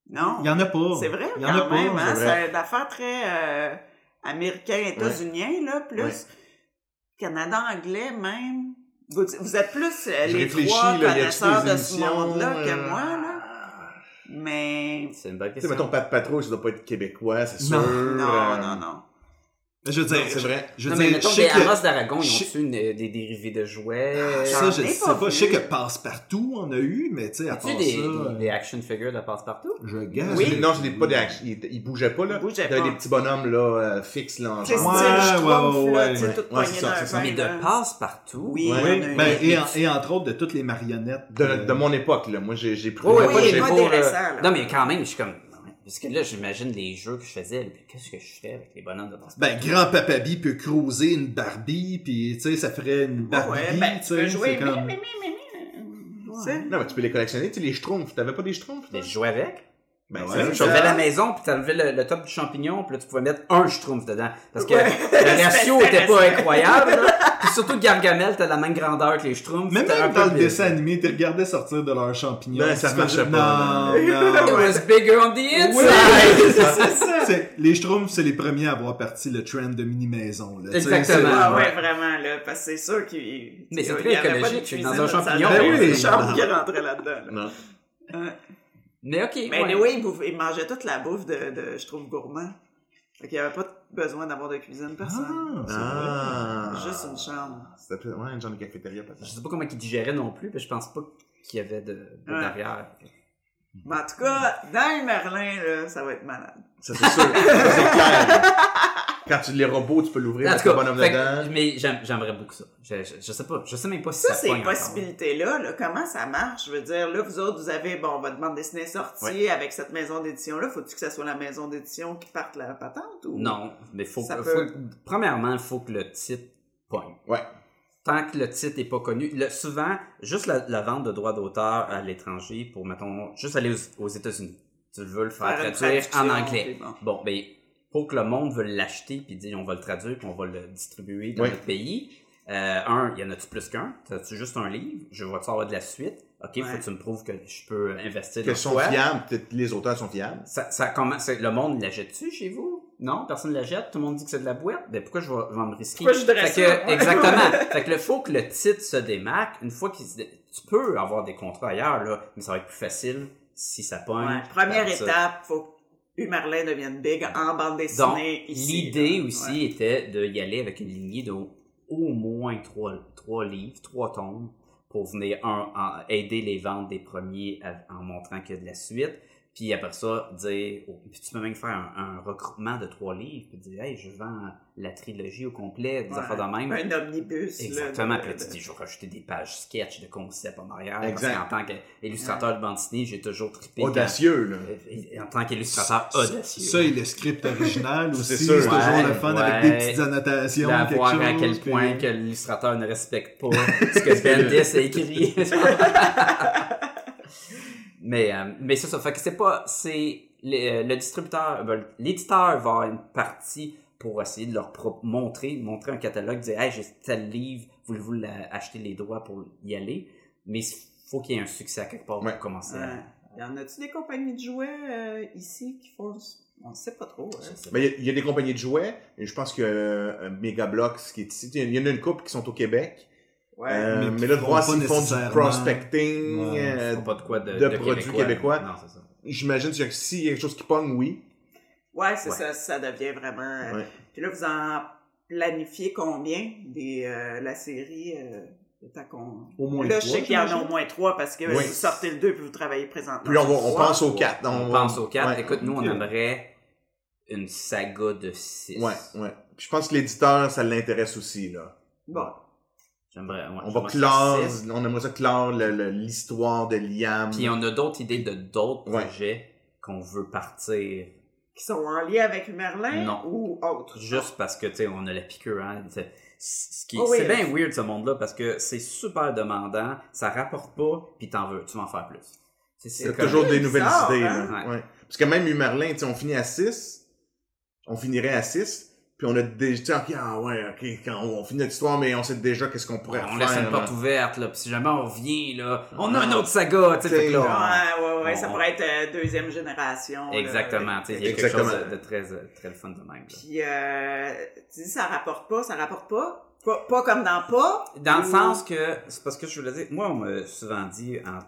Non. Il y en a pas. C'est vrai, Il y en a quand pas. même, hein? c'est d'affaires très euh, américain, états-unien, là, plus. Ouais. Canada anglais, même. Vous, vous êtes plus euh, les trois connaisseurs de ce monde-là que euh, moi, là? Mais... C'est une bonne Tu sais, question. mettons, Pat Patrouille, ça doit pas être québécois, c'est sûr. Non. Non, euh, non, non. Je veux dire, Non, c'est vrai. Je non, veux mais dire, mettons, je sais des d'Aragon, ils je- ont-tu une- des dérivés de jouets? ça, J'en je ai sais pas. Je sais que passe-partout on a eu, mais tu sais, à part des, ça, euh, des, des action figures de passe-partout? je gagne. Oui. Non, c'est des- pas des action- ils, ils bougeaient pas, là. Ils bougeaient Il y avait pas. des petits bonhommes, là, euh, fixes, là, en. Ouais, je ouais, trouve, ouais, là, ouais. tu sais, Ouais. c'est ça, c'est ça. Mais de passe-partout? Oui, eu ben, et, en- entre autres de toutes les marionnettes. De, mon époque, là. Moi, j'ai j'ai pris. Oui, Oui, pas, j'ai pas pas, des euh. Non, mais quand même, je suis comme... Parce que là, j'imagine les jeux que je faisais, puis qu'est-ce que je ferais avec les bonhommes de? Ben, grand Papa B peut cruiser une Barbie, puis tu sais, ça ferait une Barbie, Ouais, ben, tu peux jouer. comme... mais, mais, mais, mais, mais, tu sais? Non, mais tu peux les collectionner, tu sais, les schtroumpfs. T'avais pas des schtroumpfs? Mais je jouais avec? Ben, Ouais, même. Tu levais la maison, puis tu enlevais le, le top du champignon, puis là, tu pouvais mettre un schtroumpf dedans. Parce que Ouais. le [LAUGHS] ratio était pas incroyable. Puis surtout que Gargamel, t'as la même grandeur que les schtroumpfs. Même peu dans le plus- dessin animé, tu regardais sortir de leurs champignons. Ben, ça marchait pas, Non, [LAUGHS] It non. was bigger on the inside. Ouais, c'est ça. [LAUGHS] Les Schtroumpfs, c'est les premiers à avoir parti le trend de mini-maison. Exactement. Ah Ouais. ouais, vraiment, là, parce que c'est sûr qu'il Mais c'est il y très avait pas écologique, dans un champignon. Ben oui. c'est le charme qui rentrait là-dedans. Mais ok. Mais ouais. oui, il, il mangeait toute la bouffe de, de je trouve, gourmand. Fait qu'il n'y avait pas besoin d'avoir de cuisine, personne. Ah. Ah. Juste une chambre. C'était peut-être- ouais, une genre de cafétéria, Je peut-être. sais pas comment ils digéraient non plus, puis je pense pas qu'il y avait de, de Ouais. barrière. Mais en tout cas, dans le Merlin, là, ça va être malade. Ça, c'est sûr. C'est clair. [LAUGHS] Quand tu les robots, tu peux l'ouvrir, tout le bonhomme fait dedans. mais j'aime- j'aimerais beaucoup ça. Je, je, je sais pas, je sais même pas si ça, Ça, ces possibilités-là, là, comment ça marche? Je veux dire, là, vous autres, vous avez, bon, votre bande dessinée sortie avec cette maison d'édition-là. Faut-tu que ça soit la maison d'édition qui parte la patente ou? Non, mais faut, Ça faut- peut- premièrement, il faut que le titre pogne. Ouais. Tant que le titre est pas connu, le- souvent, juste la, la vente de droits d'auteur à l'étranger pour, mettons, juste aller aux, aux États-unis. Tu veux le faire, traduire en anglais. bon. Bon, ben, pour que le monde veuille l'acheter puis dire on va le traduire puis on va le distribuer dans Oui. notre pays. Euh, un, y en a-tu plus qu'un? T'as-tu juste un livre? Je vais-tu avoir de la suite? Ok, faut Ouais. que tu me prouves que je peux investir Que dans sont toi. fiables, peut-être les auteurs sont fiables. Ça, ça commence, le monde l'achète-tu chez vous? Non, personne ne l'achète, tout le monde dit que c'est de la boîte? Ben pourquoi je vais, je vais me risquer? Pourquoi je voudrais Fait ça? que, exactement. [LAUGHS] fait que le faut que le titre se démarque. Une fois qu'il se tu peux avoir des contrats ailleurs, là, mais ça va être plus facile si ça pogne. Ouais. Première Comme ça. étape, faut que Humerlin devienne big en bande Donc, dessinée ici. l'idée aussi Ouais. était de y aller avec une lignée de au au moins trois, trois livres, trois tomes, pour venir un, en- aider les ventes des premiers à- en montrant qu'il y a de la suite. Puis après ça, dire, oh, puis tu peux même faire un, un regroupement de trois livres, puis dire, hey, je vends la trilogie au complet, des Ouais. affaires de même. Un omnibus. là, Exactement. de- Puis là, tu dis, je vais rajouter des pages sketch de concepts en arrière. Exact. Parce qu'en tant qu'illustrateur de bande dessinée, j'ai toujours trippé. quand- Audacieux, là. Euh, En tant qu'illustrateur audacieux. Ça et le script original [LAUGHS] aussi, C'est toujours Ouais, le fun ouais. avec des petites annotations, D'avoir à quel puis- point que l'illustrateur ne respecte pas ce que [LAUGHS] Bendis a écrit. [LAUGHS] mais euh, mais c'est ça. Fait que c'est pas c'est le, euh, le distributeur, ben, l'éditeur va avoir une partie pour essayer de leur montrer montrer un catalogue, dire hey j'ai tel livre, voulez-vous acheter les droits pour y aller? Mais il faut qu'il y ait un succès à quelque part Ouais. pour commencer. À- Y en a-tu des compagnies de jouets euh, ici qui font. On sait pas trop. hein. je sais Ben, il y a- il y, a des compagnies de jouets, et je pense que euh, Megablox qui est ici, il y en a une couple qui sont au Québec. Ouais. Euh, mais là, de voir s'ils font du prospecting, euh, pas de quoi de, de produits québécois. Non, c'est ça. j'imagine que s'il y a quelque chose qui pogne, oui. Ouais, c'est Ouais. ça, ça devient vraiment. euh, Ouais. Puis là, vous en planifiez combien des euh, la série euh, Au moins Là, je sais qu'il y en a au moins trois parce que Oui. vous sortez le 2 puis vous travaillez présentement. Puis on, va, on pense aux quatre. On pense aux quatre. Ouais. Écoute, nous, on aimerait une saga de six. Ouais, ouais. Puis je pense que l'éditeur, ça l'intéresse aussi, là. Bon. J'aimerais. ouais, On va clore, on aimerait ça clore le- le- l'histoire de Liam. Puis on a d'autres idées de d'autres Ouais. projets qu'on veut partir Qui sont en lien avec Merlin Non. ou autres. juste parce que, tu sais, on a la piqûre, hein. C'est- Ce qui, Oh oui, c'est bien weird ce monde-là parce que c'est super demandant, ça rapporte pas, puis t'en veux, tu vas en faire plus. C'est toujours des bizarre, nouvelles idées, hein? là. Ouais. Ouais. Parce que même sais, on finit à 6, on finirait à 6, puis on a déjà, tu sais, ok, ah ouais, ok, quand on finit notre histoire, mais on sait déjà qu'est-ce qu'on pourrait on faire. laisse une là. porte ouverte, là, puis si jamais on revient, là, on a une autre saga, tu sais, Ouais, ouais, ouais, on- ça pourrait être euh, deuxième génération. Exactement, tu sais, il y a quelque chose de, de très, très le fun de même. là. Puis, euh, tu dis, ça rapporte pas, ça rapporte pas? Pas, pas comme dans pas? Dans le sens que, c'est parce que je voulais dire, moi, on m'a souvent dit, en-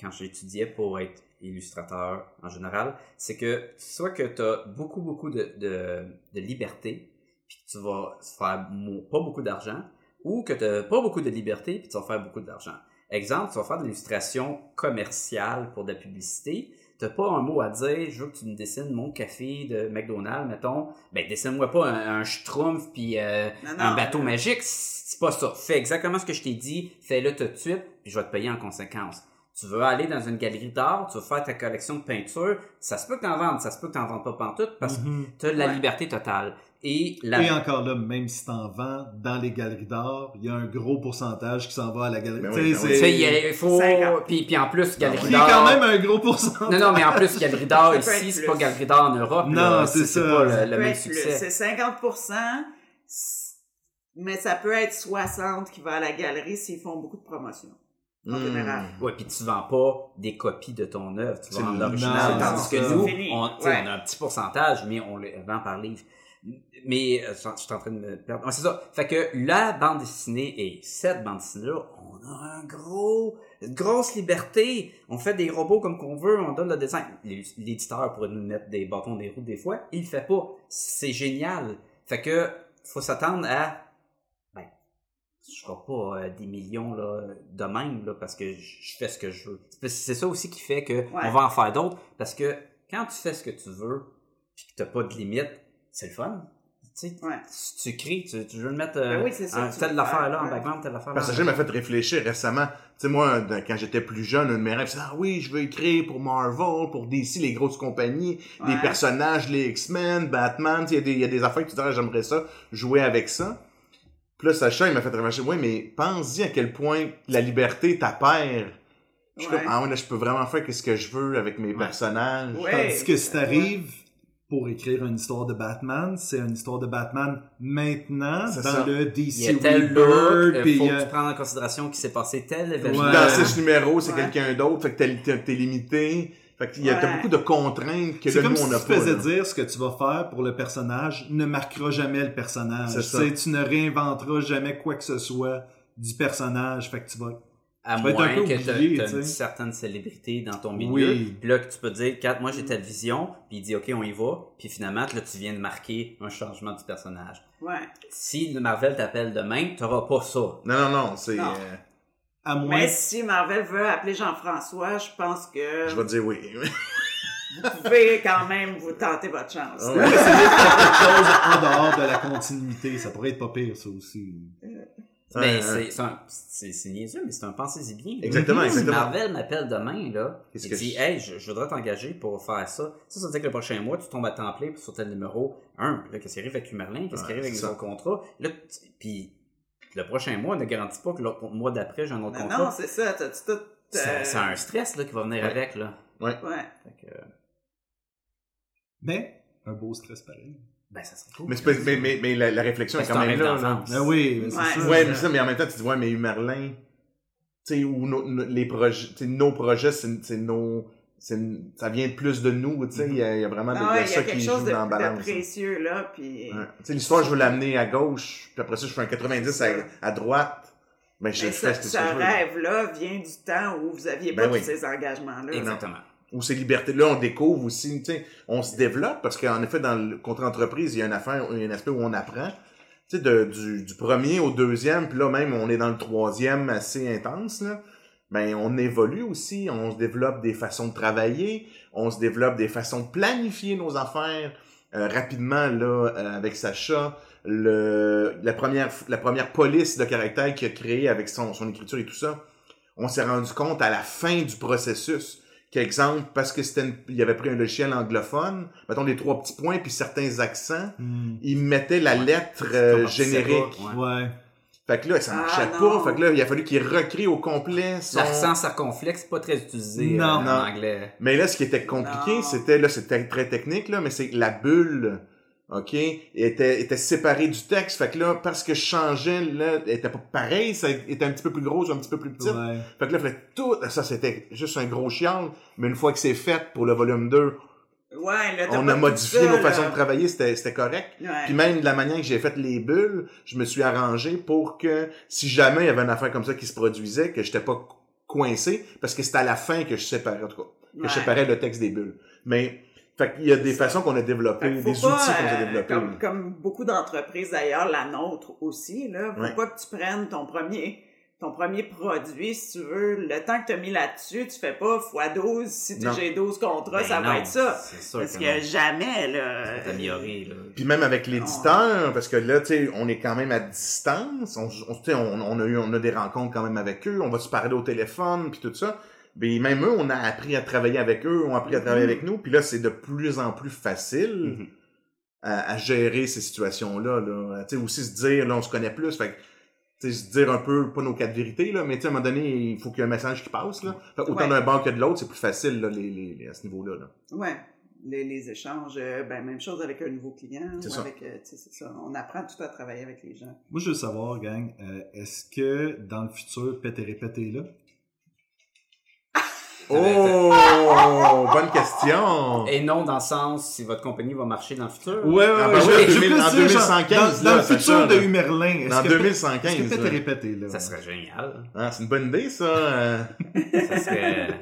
quand j'étudiais pour être illustrateur en général, c'est que soit que tu as beaucoup, beaucoup de, de, de liberté, puis que tu vas faire pas beaucoup d'argent, ou que tu n'as pas beaucoup de liberté, puis tu vas faire beaucoup d'argent. Exemple, tu vas faire de l'illustration commerciale pour de la publicité, t'as pas un mot à dire, je veux que tu me dessines mon café de McDonald's, mettons, ben dessine-moi pas un, un schtroumpf puis euh, un bateau magique, c'est pas ça. Fais exactement ce que je t'ai dit, fais-le tout de suite, puis je vais te payer en conséquence. Tu veux aller dans une galerie d'art, tu veux faire ta collection de peinture, ça se peut que t'en vendes, ça se peut que t'en vendes pas pantoute, parce que Mhm. tu as la Ouais. liberté totale. Et la... Et encore là, même si t'en vends dans les galeries d'art, il y a un gros pourcentage qui s'en va à la galerie. Ben Tu oui, sais, ben oui. Tu sais, il, faut... 50. Puis, puis en plus, Galerie Il y a quand d'art... même un gros pourcentage. Non, non, mais en plus, Galerie d'art [LAUGHS] ici, c'est plus. pas Galerie d'art en Europe. Non, là. c'est ça. pas le, même succès. C'est 50% mais ça peut être 60 qui va à la galerie s'ils font beaucoup de promotions. En Hmm. général. Ouais, puis tu vends pas des copies de ton œuvre, tu vends l'original. Tandis que nous, on, tu sais, Ouais. on a un petit pourcentage, mais on le vend par livre. Mais euh, je suis en train de me perdre. Ouais, c'est ça. Fait que la bande dessinée et cette bande dessinée-là, on a un gros, une grosse liberté. On fait des robots comme qu'on veut, on donne le dessin. L'éditeur pourrait nous mettre des bâtons des roues des fois, il le fait pas. C'est génial. Fait que faut s'attendre à je ferai pas euh, des millions là, de même là, parce que je fais ce que je veux. C'est ça aussi qui fait que on va en faire d'autres parce que quand tu fais ce que tu veux puis que t'as pas de limite, c'est le fun. Tu sais, Ouais. tu crées, tu, tu veux le mettre euh, Ben oui, c'est ça un- tu telle affaire faire, là en ouais. background, telle affaire Parce que là. j'ai m'a fait réfléchir récemment. Tu sais, moi, quand j'étais plus jeune, un de mes rêves, c'est, ah oui, je veux écrire pour Marvel, pour DC, les grosses compagnies, les personnages, les X-Men, Batman, tu sais, il y a des- il y, a des affaires que tu dirais, j'aimerais ça, jouer avec ça. Puis là, Sacha, il m'a fait réfléchir, oui, mais pense-y à quel point la liberté t'appare. Je suis Ouais. comme, ah ouais, là, je peux vraiment faire ce que je veux avec mes personnages. Ouais. Tandis que si Ouais. t'arrives pour écrire une histoire de Batman, c'est une histoire de Batman maintenant, C'est dans ça. le Il y DC a tel look, Rebirth, il puis faut il y que tu prennes en considération qu'il s'est passé tel événement. Ouais. Dans ce numéro, c'est Ouais. quelqu'un d'autre, fait que t'es limité. Fait qu'il y a t'as Ouais. beaucoup de contraintes que C'est là, comme nous, si on n'a tu pas. faisais là. dire ce que tu vas faire pour le personnage ne marquera jamais le personnage. C'est Tu ça. sais, Tu ne réinventeras jamais quoi que ce soit du personnage. Fait que tu vas... À Tu moins un peu que tu aies tu une certaine célébrité dans ton milieu. Oui. Puis là, que tu peux dire, Kat, moi j'ai telle vision, puis il dit, OK, on y va. Puis finalement, là, tu viens de marquer un changement du personnage. Ouais. Si le Marvel t'appelle demain, t'auras pas ça. Non, non, non, c'est. À moins... Mais si Marvel veut appeler Jean-François, je pense que je vais te dire oui. [LAUGHS] vous pouvez quand même vous tenter votre chance. Ah Ouais, c'est quelque chose en dehors de la continuité. Ça pourrait être pas pire, ça aussi. Mais Ouais, c'est- c'est niaiseux, mais c'est un pensez-y bien. Exactement, Si exactement. Marvel m'appelle demain, là, que dit, je- hey, je, je voudrais t'engager pour faire ça. Ça, ça veut dire que le prochain mois, tu tombes à temps plein sur tel numéro. Un, là, qu'est-ce qui arrive avec Merlin? Qu'est-ce qui arrive avec autres contrats? Là, puis le prochain mois ne garantit pas que le mois d'après, j'ai un autre Non, contrat. non, c'est ça. C'est euh, c'est un stress là, qui va venir Ouais. avec. Là. Ouais. Fait que, Mais, un beau stress pareil. ben, ça serait cool. mais, c'est pas- mais, mais, mais la, la réflexion est C'est quand même là. Ben oui, mais c'est Ouais. ça. Ouais, mais ça, mais en même temps, tu dis, ouais, mais Merlin, tu sais, où les projets, nos projets, c'est c'est nos, c'est, ça vient plus de nous, tu sais, il y, a il y a vraiment de, Ah ouais, ça qui joue de, dans la de balance. précieux, là, puis... Ouais. Tu sais, l'histoire, je veux l'amener à gauche, puis après ça, je fais un 90 à, à droite. Ben, je Mais fais ce, ce je rêve-là vient du temps où vous aviez pas Ben oui. tous ces engagements-là. Exactement. Ou ces libertés-là, on découvre aussi, tu sais, on se développe, parce qu'en effet, dans le contre-entreprise, il y a une affaire, il y a un aspect où on apprend. Tu sais, de- du, du premier au deuxième, puis là même, on est dans le troisième assez intense, là. Ben, on évolue aussi, on se développe des façons de travailler, on se développe des façons de planifier nos affaires. Euh, rapidement, là, euh, avec Sacha, le, la première, la première police de caractère qu'il a créée avec son, son écriture et tout ça, on s'est rendu compte à la fin du processus qu'exemple, parce que c'était une- il avait pris un logiciel anglophone, mettons les trois petits points puis certains accents, Hmm. il mettait la Ouais. lettre euh, générique. Ouais. Fait que là, ça Ah, marchait pas. Fait que là, il a fallu qu'il recrée au complet son... L'accent circonflexe, pas très utilisé euh, Non. en Non. anglais. Mais là, ce qui était compliqué, c'était, là, c'était très technique, là, mais c'est que la bulle, OK, était, était séparée du texte. Fait que là, parce que je changeais, là, elle était pas pareil, ça était un petit peu plus grosse ou un petit peu plus petite. Ouais. Fait que là, fallait tout, ça, c'était juste un gros chial. Mais une fois que c'est fait pour le volume 2, Ouais, là, on a modifié ça, nos là. façons de travailler, c'était, c'était correct. Ouais. Puis même de la manière que j'ai fait les bulles, je me suis arrangé pour que si jamais il y avait une affaire comme ça qui se produisait, que j'étais pas coincé, parce que c'était à la fin que je séparais, en tout cas, que Ouais. je séparais le texte des bulles. Mais, fait qu'il y a des façons qu'on a développées, des outils qu'on a euh, développés. Comme, comme beaucoup d'entreprises d'ailleurs, la nôtre aussi, là. Faut Ouais. pas que tu prennes ton premier, ton premier produit, si tu veux, le temps que tu as mis là-dessus, tu fais pas x 12, si Non. j'ai 12 contrats, Ben ça non, va être ça. C'est sûr Parce que, que non. jamais, là. Faut t'améliorer, là. Puis même avec l'éditeur, parce que là, tu sais, on est quand même à distance, on, on, tu sais, on, on a eu, on a des rencontres quand même avec eux, on va se parler au téléphone, puis tout ça. Mais même eux, on a appris à travailler avec eux, on a appris à travailler Mhm. avec nous, puis là, c'est de plus en plus facile. Mhm. à, à gérer ces situations-là. Là. Tu sais, aussi se dire, là, on se connaît plus. Fait que, tu sais, se dire un peu, pas nos quatre vérités, là, mais tu sais, à un moment donné, il faut qu'il y ait un message qui passe. Là. Fait autant Ouais. d'un bord que de l'autre, c'est plus facile là, les, les, les- à ce niveau-là. Là. Ouais. Les, les échanges, euh, ben, même chose avec un nouveau client. C'est ou ça. avec, euh, tu sais, c'est ça. On apprend tout à travailler avec les gens. Moi, je veux savoir, gang, euh, est-ce que dans le futur, Répète est là? Oh! [LAUGHS] bonne question! Et non dans le sens si votre compagnie va marcher dans le futur. Ouais, ouais, Ah, ouais. ben je- oui, je veux 2000 plus en dire, genre, 2115, Dans, dans là, le futur ça, de. Humerlin, Dans que, 2115. est-ce que et là. Ça serait génial. Ah, c'est une bonne idée, ça. Ça serait... [LAUGHS]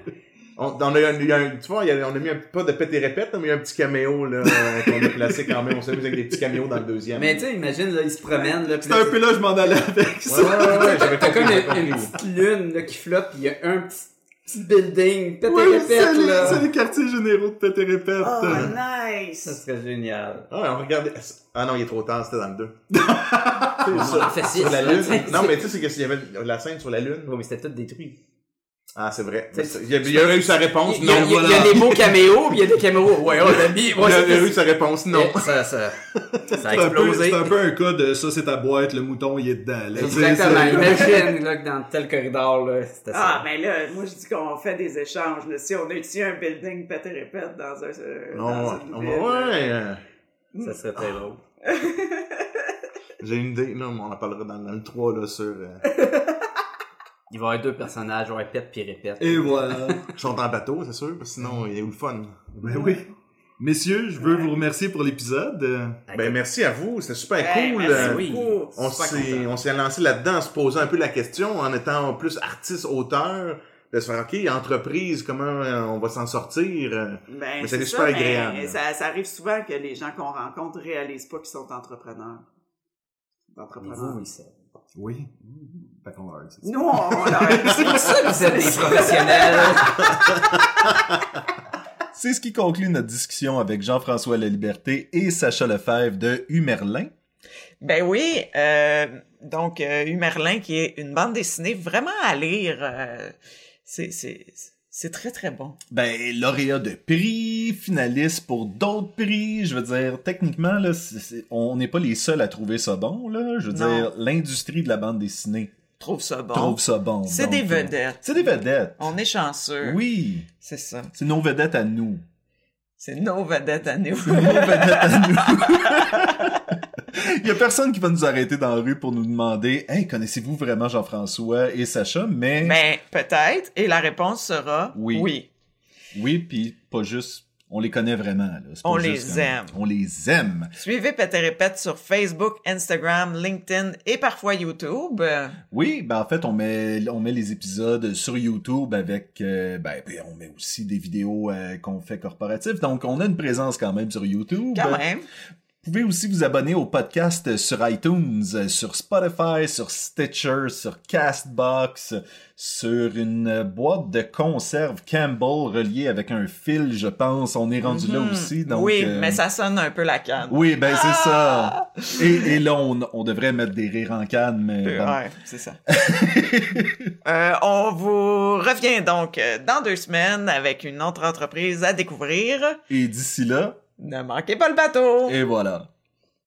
On, on a, il y a un- tu vois, il y a- on a mis un, pas de pète et répète, mais il y a un petit caméo là, euh, qu'on a placé quand même. On s'est mis avec des petits caméos dans le deuxième. Mais tu sais, imagine, là, il se promène, là, C'est un peu là je m'en allais avec Ouais, ça. ouais, ouais, ouais, j'avais T'as comme une, une petite lune là, qui flotte, pis il y a un petit, petit building, peut-être Ouais, c'est répète, les, là. c'est les quartiers généraux de Pète et Répète. Oh, Ça nice! serait génial. Ah, on regardait. Ah non, il est trop tard, c'était dans le 2. [LAUGHS] On en fait six, Sur la Lune. [LAUGHS] Non, mais tu sais, c'est que s'il y avait la scène sur la Lune. Ouais, mais c'était tout détruit. Ah, c'est vrai. Il a, il a eu sa réponse, Il y, non. il y a- il y a voilà. des beaux caméos, il y a des caméos. Ouais, on l'a mis. Il Ouais, a c'était- eu sa réponse, non. Eh, Ça, ça, ça a C'est un, peu, explosé. c'est un peu un cas de ça, c'est ta boîte, le mouton, il est dedans. là. Exactement. Imagine, là, que dans tel corridor, là, c'était Ah, ça. mais là, moi, je dis qu'on fait des échanges. là. Si on a ici un building pète et répète dans un. euh, Non, dans ouais. ville, Ça serait très drôle. [LAUGHS] [LAUGHS] J'ai une idée, là, mais on en parlera dans, dans le 3, là, sur... euh, [LAUGHS] Il va y avoir deux personnages, on répète puis répète. Et voilà. [LAUGHS] Ils sont en bateau, c'est sûr, sinon, il y a eu le fun? Ben oui. Messieurs, je veux vous remercier pour l'épisode. Euh, Ben, merci à vous, c'était super Hey, cool. merci euh, oui. beaucoup. On s'est, on s'est lancé là-dedans en se posant un peu la question, en étant plus artiste-auteur, de se faire, OK, entreprise, comment euh, on va s'en sortir? euh. Ben, Mais c'est c'était ça, super mais agréable. Ça, ça arrive souvent que les gens qu'on rencontre réalisent pas qu'ils sont entrepreneurs. Entrepreneurs. vous, oui, ça. oui. Fait qu'on leur dit. Nous, on, on leur [LAUGHS] C'est pour ça que vous êtes des professionnels. [LAUGHS] C'est ce qui conclut notre discussion avec Jean-François Laliberté et Sacha Lefebvre de Humerlin. Ben oui, euh, donc euh, Humerlin qui est une bande dessinée vraiment à lire. euh, c'est c'est c'est très très bon. Ben, lauréat de prix, finaliste pour d'autres prix. Je veux dire, techniquement, là, on n'est pas les seuls à trouver ça bon, là. Je veux Non. dire, l'industrie de la bande dessinée Trouve ça bon. trouve ça bon. C'est des euh, vedettes. C'est des vedettes. On est chanceux. Oui. C'est ça. C'est nos vedettes à nous. C'est nos vedettes à nous. C'est nos vedettes à nous. [LAUGHS] Il y a personne qui va nous arrêter dans la rue pour nous demander Hey, connaissez-vous vraiment Jean-François et Sacha? Mais Mais peut-être, et la réponse sera Oui. oui. oui, puis pas juste. On les connaît vraiment. Là. On les aime. On les aime. Suivez Pète et Répète sur Facebook, Instagram, LinkedIn et parfois YouTube. Oui, ben en fait, on met, on met les épisodes sur YouTube avec, euh, ben, on met aussi des vidéos euh, qu'on fait corporatives. Donc, on a une présence quand même sur YouTube. Quand même. Vous pouvez aussi vous abonner au podcast sur iTunes, sur Spotify, sur Stitcher, sur Castbox, sur une boîte de conserve Campbell reliée avec un fil, je pense. On est rendu là Mhm. aussi. Donc, oui, euh, mais ça sonne un peu la canne. Oui, ben c'est Ah! ça. Et, et là, on, on devrait mettre des rires en canne, mais Euh, bon. Ouais, c'est ça. [LAUGHS] Euh, on vous revient donc euh, dans deux semaines avec une autre entreprise à découvrir. Et d'ici là, Ne manquez pas le bateau! et voilà.